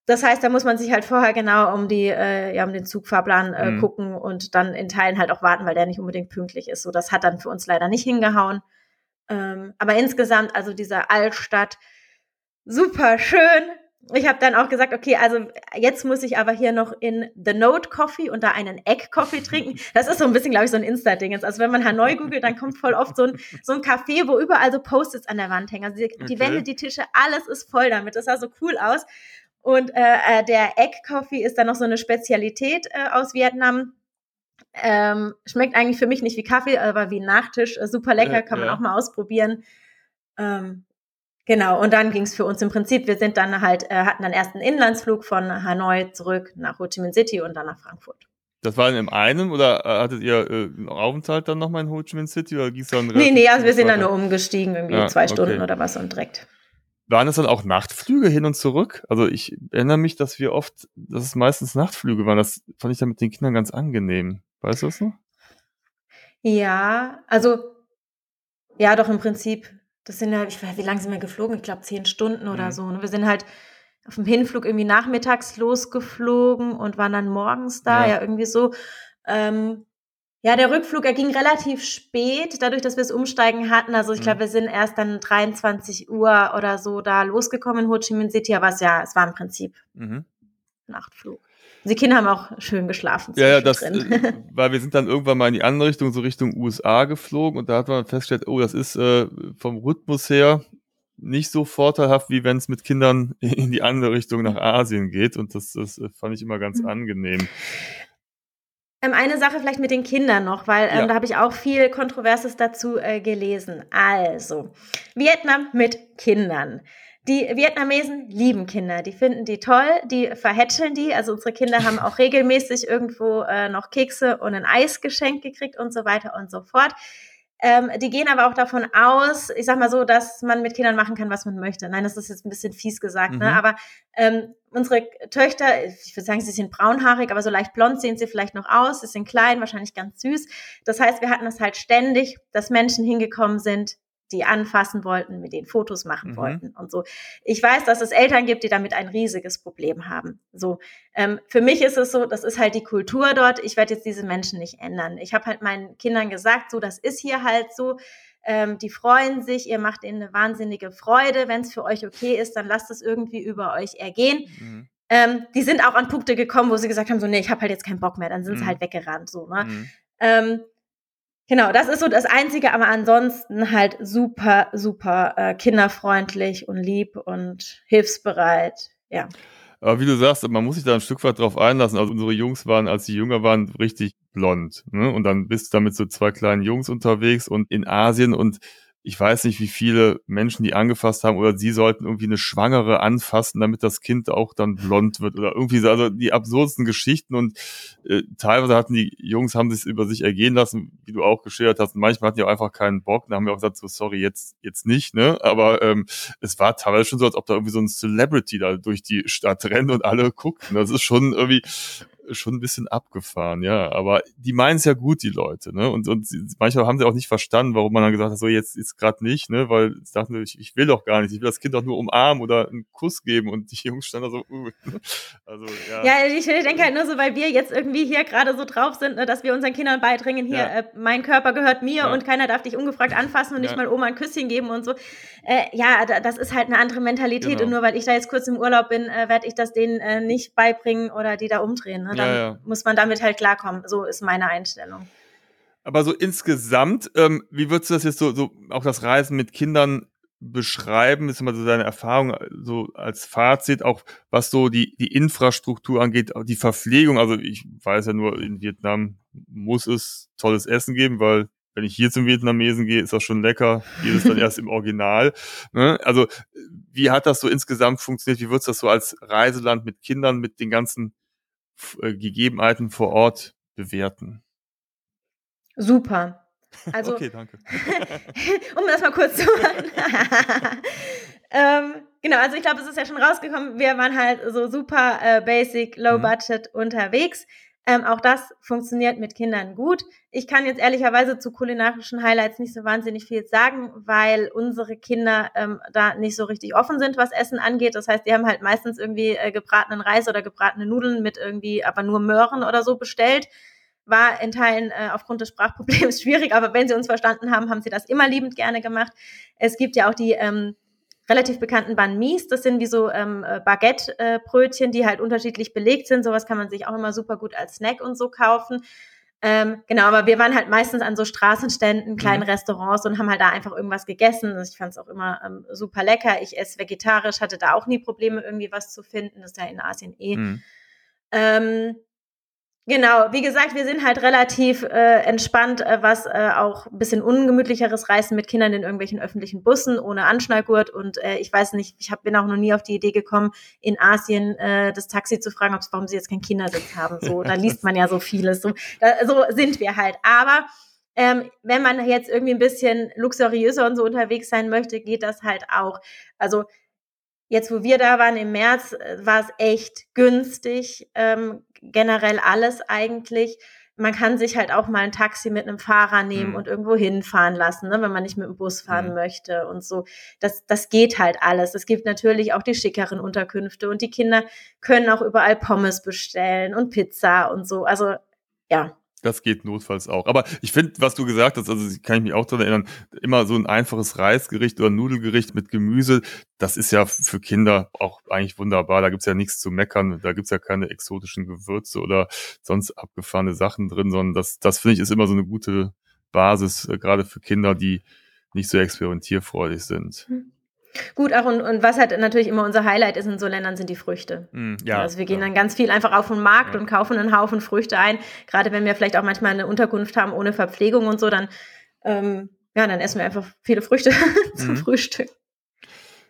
Das heißt, da muss man sich halt vorher genau um die, äh, ja, um den Zugfahrplan äh, mhm. gucken und dann in Teilen halt auch warten, weil der nicht unbedingt pünktlich ist. So, das hat dann für uns leider nicht hingehauen. Ähm, aber insgesamt, also diese Altstadt, super schön ich habe dann auch gesagt, okay, also jetzt muss ich aber hier noch in The Note Coffee und da einen Egg Coffee trinken. Das ist so ein bisschen, glaube ich, so ein Insta-Ding. Also wenn man Hanoi googelt, dann kommt voll oft so ein, so ein Café, wo überall so Post-its an der Wand hängen. Also die, okay. die, Wände, die Tische, alles ist voll damit. Das sah so cool aus. Und äh, äh, der Egg Coffee ist dann noch so eine Spezialität äh, aus Vietnam. Ähm, schmeckt eigentlich für mich nicht wie Kaffee, aber wie Nachtisch. Äh, super lecker, kann man ja. auch mal ausprobieren. Ähm, Genau, und dann ging es für uns im Prinzip, wir sind dann halt, äh, hatten dann erst einen Inlandsflug von Hanoi zurück nach Ho Chi Minh City und dann nach Frankfurt. Das war in einem oder äh, hattet ihr äh, einen Aufenthalt dann nochmal in Ho Chi Minh City oder ging es dann Nee, nee, also wir sind dann nur umgestiegen, irgendwie ja, zwei Stunden okay. oder was und direkt. Waren es dann auch Nachtflüge hin und zurück? Also ich erinnere mich, dass wir oft, dass es meistens Nachtflüge waren. Das fand ich dann mit den Kindern ganz angenehm. Weißt du das noch? Ja, also ja, doch im Prinzip das sind ja, ich weiß, wie lange sind wir geflogen? Ich glaube zehn Stunden oder mhm. so. Ne? Wir sind halt auf dem Hinflug irgendwie nachmittags losgeflogen und waren dann morgens da, ja, ja irgendwie so. Ähm, ja, der Rückflug, er ging relativ spät, dadurch, dass wir es umsteigen hatten. Also ich glaube, mhm. wir sind erst dann 23 Uhr oder so da losgekommen in Ho Chi Minh City, aber es ja, es war im Prinzip mhm. Nachtflug. Die Kinder haben auch schön geschlafen. Ja, ja, das, äh, weil wir sind dann irgendwann mal in die andere Richtung, so Richtung USA geflogen und da hat man festgestellt, oh, das ist äh, vom Rhythmus her nicht so vorteilhaft, wie wenn es mit Kindern in die andere Richtung nach Asien geht und das, das äh, fand ich immer ganz mhm. angenehm. Ähm, eine Sache vielleicht mit den Kindern noch, weil ähm, ja. da habe ich auch viel Kontroverses dazu äh, gelesen. Also, Vietnam mit Kindern. Die Vietnamesen lieben Kinder, die finden die toll, die verhätscheln die. Also unsere Kinder haben auch regelmäßig irgendwo äh, noch Kekse und ein Eis geschenkt gekriegt und so weiter und so fort. Ähm, die gehen aber auch davon aus, ich sag mal so, dass man mit Kindern machen kann, was man möchte. Nein, das ist jetzt ein bisschen fies gesagt, ne? mhm. ne? aber ähm, unsere Töchter, ich würde sagen, sie sind braunhaarig, aber so leicht blond sehen sie vielleicht noch aus, sie sind klein, wahrscheinlich ganz süß. Das heißt, wir hatten das halt ständig, dass Menschen hingekommen sind, die anfassen wollten, mit denen Fotos machen mhm. wollten und so. Ich weiß, dass es Eltern gibt, die damit ein riesiges Problem haben. So, ähm, für mich ist es so, das ist halt die Kultur dort. Ich werde jetzt diese Menschen nicht ändern. Ich habe halt meinen Kindern gesagt, so, das ist hier halt so. Ähm, die freuen sich, ihr macht ihnen eine wahnsinnige Freude. Wenn es für euch okay ist, dann lasst es irgendwie über euch ergehen. Mhm. Ähm, die sind auch an Punkte gekommen, wo sie gesagt haben, so, nee, ich habe halt jetzt keinen Bock mehr. Dann sind mhm. sie halt weggerannt, so, ne? Genau, das ist so das Einzige, aber ansonsten halt super, super äh, kinderfreundlich und lieb und hilfsbereit. Ja. Aber wie du sagst, man muss sich da ein Stück weit drauf einlassen. Also unsere Jungs waren, als sie jünger waren, richtig blond. Ne? Und dann bist du da mit so zwei kleinen Jungs unterwegs und in Asien und ich weiß nicht, wie viele Menschen die angefasst haben oder sie sollten irgendwie eine Schwangere anfassen, damit das Kind auch dann blond wird oder irgendwie so, also die absurdsten Geschichten und äh, teilweise hatten die Jungs, haben sich über sich ergehen lassen, wie du auch geschildert hast. Und manchmal hatten die auch einfach keinen Bock, dann haben wir auch gesagt, so sorry, jetzt, jetzt nicht, ne, aber ähm, es war teilweise schon so, als ob da irgendwie so ein Celebrity da durch die Stadt rennt und alle guckten, das ist schon irgendwie schon ein bisschen abgefahren, ja. Aber die meinen es ja gut, die Leute, ne? Und, und manchmal haben sie auch nicht verstanden, warum man dann gesagt hat, so jetzt ist gerade nicht, ne? Weil sie dachten, ich, ich will doch gar nicht, ich will das Kind doch nur umarmen oder einen Kuss geben und die Jungs standen da so, uh, also ja. Ja, ich, ich denke halt nur so, weil wir jetzt irgendwie hier gerade so drauf sind, ne, dass wir unseren Kindern beidringen, hier, ja. äh, mein Körper gehört mir ja. und keiner darf dich ungefragt anfassen und nicht mal Oma ein Küsschen geben und so. Äh, ja, das ist halt eine andere Mentalität genau. und nur weil ich da jetzt kurz im Urlaub bin, äh, werde ich das denen äh, nicht beibringen oder die da umdrehen. Ne? Dann ja, ja. muss man damit halt klarkommen. So ist meine Einstellung. Aber so insgesamt, ähm, wie würdest du das jetzt so, so auch das Reisen mit Kindern beschreiben? Ist immer so deine Erfahrung so als Fazit, auch was so die, die Infrastruktur angeht, die Verpflegung. Also ich weiß ja nur, in Vietnam muss es tolles Essen geben, weil wenn ich hier zum Vietnamesen gehe, ist das schon lecker. Hier ist dann erst im Original. Ne? Also wie hat das so insgesamt funktioniert? Wie würdest du das so als Reiseland mit Kindern, mit den ganzen äh, Gegebenheiten vor Ort bewerten? Super. Also, okay, danke. um das mal kurz zu machen. ähm, genau, also ich glaube, es ist ja schon rausgekommen, wir waren halt so super äh, basic, low mhm. budget mhm. unterwegs. Ähm, auch das funktioniert mit Kindern gut. Ich kann jetzt ehrlicherweise zu kulinarischen Highlights nicht so wahnsinnig viel sagen, weil unsere Kinder ähm, da nicht so richtig offen sind, was Essen angeht. Das heißt, die haben halt meistens irgendwie äh, gebratenen Reis oder gebratene Nudeln mit irgendwie aber nur Möhren oder so bestellt. War in Teilen äh, aufgrund des Sprachproblems schwierig, aber wenn sie uns verstanden haben, haben sie das immer liebend gerne gemacht. Es gibt ja auch die ähm, relativ bekannten Banh Mies. Das sind wie so ähm, äh, Baguette-Brötchen, die halt unterschiedlich belegt sind. Sowas kann man sich auch immer super gut als Snack und so kaufen. Ähm, genau, aber wir waren halt meistens an so Straßenständen, kleinen mhm. Restaurants und haben halt da einfach irgendwas gegessen. Also ich fand es auch immer ähm, super lecker. Ich esse vegetarisch, hatte da auch nie Probleme, irgendwie was zu finden. Das ist ja in Asien eh. Mhm. Ähm, Genau, wie gesagt, wir sind halt relativ äh, entspannt, äh, was äh, auch ein bisschen ungemütlicheres Reisen mit Kindern in irgendwelchen öffentlichen Bussen ohne Anschnallgurt. Und äh, ich weiß nicht, ich hab, bin auch noch nie auf die Idee gekommen, in Asien äh, das Taxi zu fragen, warum sie jetzt keinen Kindersitz haben. So, da liest man ja so vieles. So, da, so sind wir halt. Aber ähm, wenn man jetzt irgendwie ein bisschen luxuriöser und so unterwegs sein möchte, geht das halt auch. Also Jetzt, wo wir da waren im März, äh, war es echt günstig, ähm, generell alles eigentlich. Man kann sich halt auch mal ein Taxi mit einem Fahrer nehmen mhm. und irgendwo hinfahren lassen, ne, wenn man nicht mit dem Bus fahren mhm. möchte und so. Das, das geht halt alles. Es gibt natürlich auch die schickeren Unterkünfte und die Kinder können auch überall Pommes bestellen und Pizza und so. Also ja, das geht notfalls auch. Aber ich finde, was du gesagt hast, also kann ich mich auch daran erinnern, immer so ein einfaches Reisgericht oder Nudelgericht mit Gemüse, das ist ja für Kinder auch eigentlich wunderbar. Da gibt's ja nichts zu meckern, da gibt's ja keine exotischen Gewürze oder sonst abgefahrene Sachen drin, sondern das, das finde ich ist immer so eine gute Basis, äh, gerade für Kinder, die nicht so experimentierfreudig sind. Hm. Gut, auch und, und was halt natürlich immer unser Highlight ist in so Ländern sind die Früchte. Mm, ja, also wir gehen ja. dann ganz viel einfach auf den Markt ja. und kaufen einen Haufen Früchte ein. Gerade wenn wir vielleicht auch manchmal eine Unterkunft haben ohne Verpflegung und so, dann ähm, ja, dann essen wir einfach viele Früchte zum mhm. Frühstück.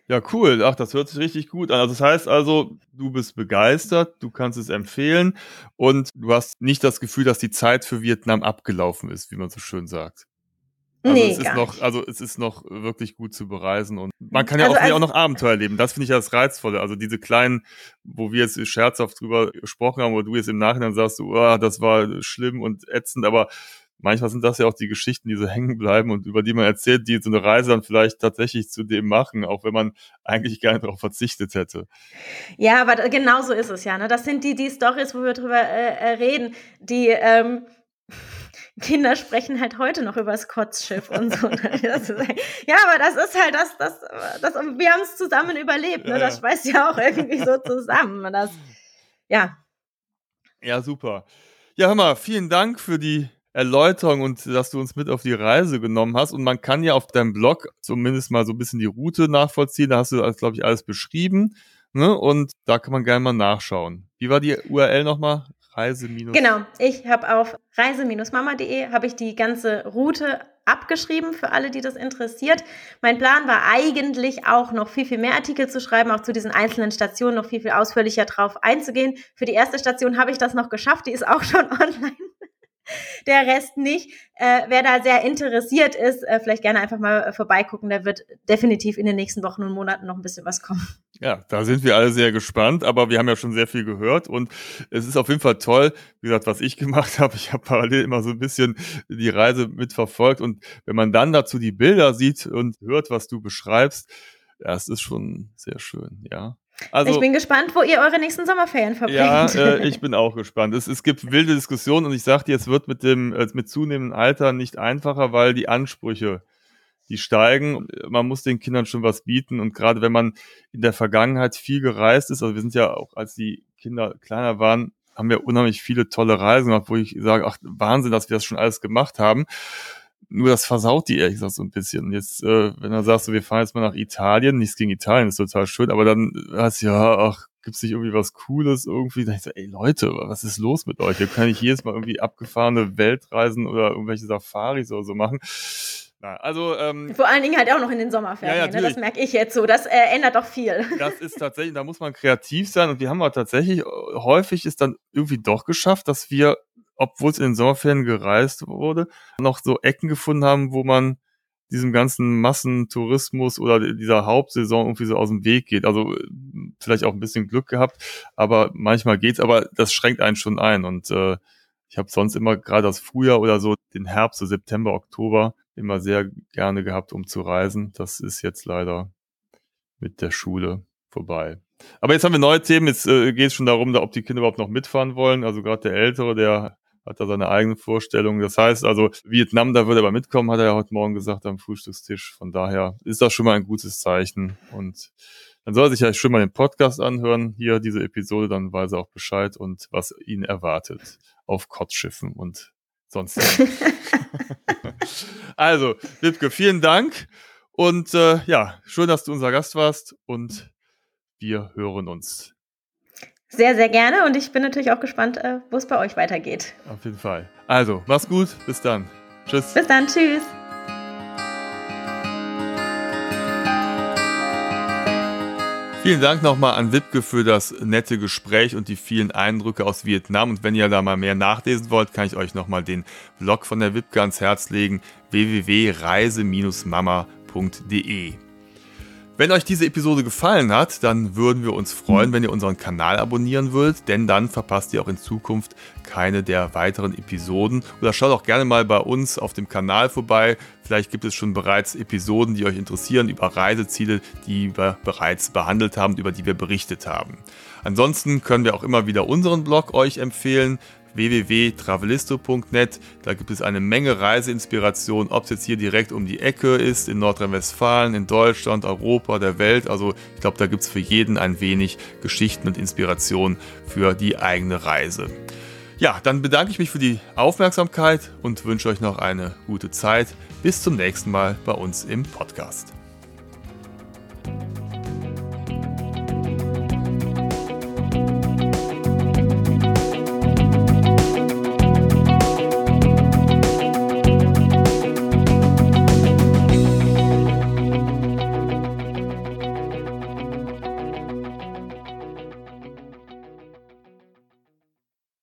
Ja, cool. Ach, das hört sich richtig gut an. Also das heißt also, du bist begeistert, du kannst es empfehlen und du hast nicht das Gefühl, dass die Zeit für Vietnam abgelaufen ist, wie man so schön sagt. Also nee, es ist noch, nicht. also es ist noch wirklich gut zu bereisen und man kann ja also, auch, also, auch noch Abenteuer erleben. Das finde ich ja das Reizvolle. Also diese kleinen, wo wir jetzt scherzhaft drüber gesprochen haben, wo du jetzt im Nachhinein sagst, oh, das war schlimm und ätzend, aber manchmal sind das ja auch die Geschichten, die so hängen bleiben und über die man erzählt, die so eine Reise dann vielleicht tatsächlich zu dem machen, auch wenn man eigentlich gar nicht darauf verzichtet hätte. Ja, aber genau so ist es ja. Ne? Das sind die, die Stories, wo wir drüber äh, äh reden, die ähm, Kinder sprechen halt heute noch über das Kotzschiff und so. ja, aber das ist halt das, das, das wir haben es zusammen überlebt. Ne? Das schweißt ja auch irgendwie so zusammen. Das, ja. Ja, super. Ja, hör mal, vielen Dank für die Erläuterung und dass du uns mit auf die Reise genommen hast. Und man kann ja auf deinem Blog zumindest mal so ein bisschen die Route nachvollziehen. Da hast du, glaube ich, alles beschrieben. Ne? Und da kann man gerne mal nachschauen. Wie war die URL nochmal? Reise- Genau, ich habe auf reise-mama.de habe ich die ganze Route abgeschrieben für alle, die das interessiert. Mein Plan war eigentlich auch noch viel, viel mehr Artikel zu schreiben, auch zu diesen einzelnen Stationen noch viel, viel ausführlicher drauf einzugehen. Für die erste Station habe ich das noch geschafft, die ist auch schon online der Rest nicht. Äh, wer da sehr interessiert ist, äh, vielleicht gerne einfach mal äh, vorbeigucken. Da wird definitiv in den nächsten Wochen und Monaten noch ein bisschen was kommen. Ja, da sind wir alle sehr gespannt, aber wir haben ja schon sehr viel gehört und es ist auf jeden Fall toll, wie gesagt, was ich gemacht habe. Ich habe parallel immer so ein bisschen die Reise mitverfolgt und wenn man dann dazu die Bilder sieht und hört, was du beschreibst, das ist schon sehr schön, ja. Also, ich bin gespannt, wo ihr eure nächsten Sommerferien verbringt. Ja, äh, ich bin auch gespannt. Es, es gibt wilde Diskussionen und ich dir, es wird mit dem äh, mit zunehmendem Alter nicht einfacher, weil die Ansprüche die steigen. Man muss den Kindern schon was bieten und gerade wenn man in der Vergangenheit viel gereist ist, also wir sind ja auch, als die Kinder kleiner waren, haben wir unheimlich viele tolle Reisen gemacht, wo ich sage, ach Wahnsinn, dass wir das schon alles gemacht haben. Nur das versaut die ehrlich gesagt so ein bisschen. Und jetzt, äh, wenn du sagst, so, wir fahren jetzt mal nach Italien, nichts gegen Italien, ist total schön, aber dann hast du ja, ach, gibt's nicht irgendwie was Cooles irgendwie? Da ich so, ey Leute, was ist los mit euch? Hier kann ich jedes Mal irgendwie abgefahrene Weltreisen oder irgendwelche Safaris oder so machen. Na, also, ähm, Vor allen Dingen halt auch noch in den Sommerferien. Ja, ne? Das merke ich jetzt so. Das äh, ändert doch viel. Das ist tatsächlich, da muss man kreativ sein. Und wir haben aber tatsächlich, häufig ist dann irgendwie doch geschafft, dass wir obwohl es in den Sommerferien gereist wurde, noch so Ecken gefunden haben, wo man diesem ganzen Massentourismus oder dieser Hauptsaison irgendwie so aus dem Weg geht. Also vielleicht auch ein bisschen Glück gehabt, aber manchmal geht's, aber das schränkt einen schon ein. Und äh, ich habe sonst immer gerade das Frühjahr oder so den Herbst, so September, Oktober immer sehr gerne gehabt, um zu reisen. Das ist jetzt leider mit der Schule vorbei. Aber jetzt haben wir neue Themen. Jetzt äh, geht es schon darum, ob die Kinder überhaupt noch mitfahren wollen. Also gerade der Ältere, der hat da seine eigenen Vorstellungen. Das heißt also, Vietnam, da würde er aber mitkommen, hat er ja heute Morgen gesagt am Frühstückstisch. Von daher ist das schon mal ein gutes Zeichen. Und dann soll er sich ja schon mal den Podcast anhören, hier diese Episode, dann weiß er auch Bescheid und was ihn erwartet auf Kotzschiffen und sonst. also, Wipke, vielen Dank. Und äh, ja, schön, dass du unser Gast warst und wir hören uns sehr, sehr gerne und ich bin natürlich auch gespannt, äh, wo es bei euch weitergeht. Auf jeden Fall. Also, mach's gut. Bis dann. Tschüss. Bis dann. Tschüss. Vielen Dank nochmal an Wipke für das nette Gespräch und die vielen Eindrücke aus Vietnam. Und wenn ihr da mal mehr nachlesen wollt, kann ich euch nochmal den Blog von der Wipke ans Herz legen: www.reise-mama.de. Wenn euch diese Episode gefallen hat, dann würden wir uns freuen, wenn ihr unseren Kanal abonnieren würdet, denn dann verpasst ihr auch in Zukunft keine der weiteren Episoden. Oder schaut auch gerne mal bei uns auf dem Kanal vorbei. Vielleicht gibt es schon bereits Episoden, die euch interessieren über Reiseziele, die wir bereits behandelt haben, über die wir berichtet haben. Ansonsten können wir auch immer wieder unseren Blog euch empfehlen www.travelisto.net. Da gibt es eine Menge Reiseinspiration, ob es jetzt hier direkt um die Ecke ist, in Nordrhein-Westfalen, in Deutschland, Europa, der Welt. Also ich glaube, da gibt es für jeden ein wenig Geschichten und Inspiration für die eigene Reise. Ja, dann bedanke ich mich für die Aufmerksamkeit und wünsche euch noch eine gute Zeit. Bis zum nächsten Mal bei uns im Podcast.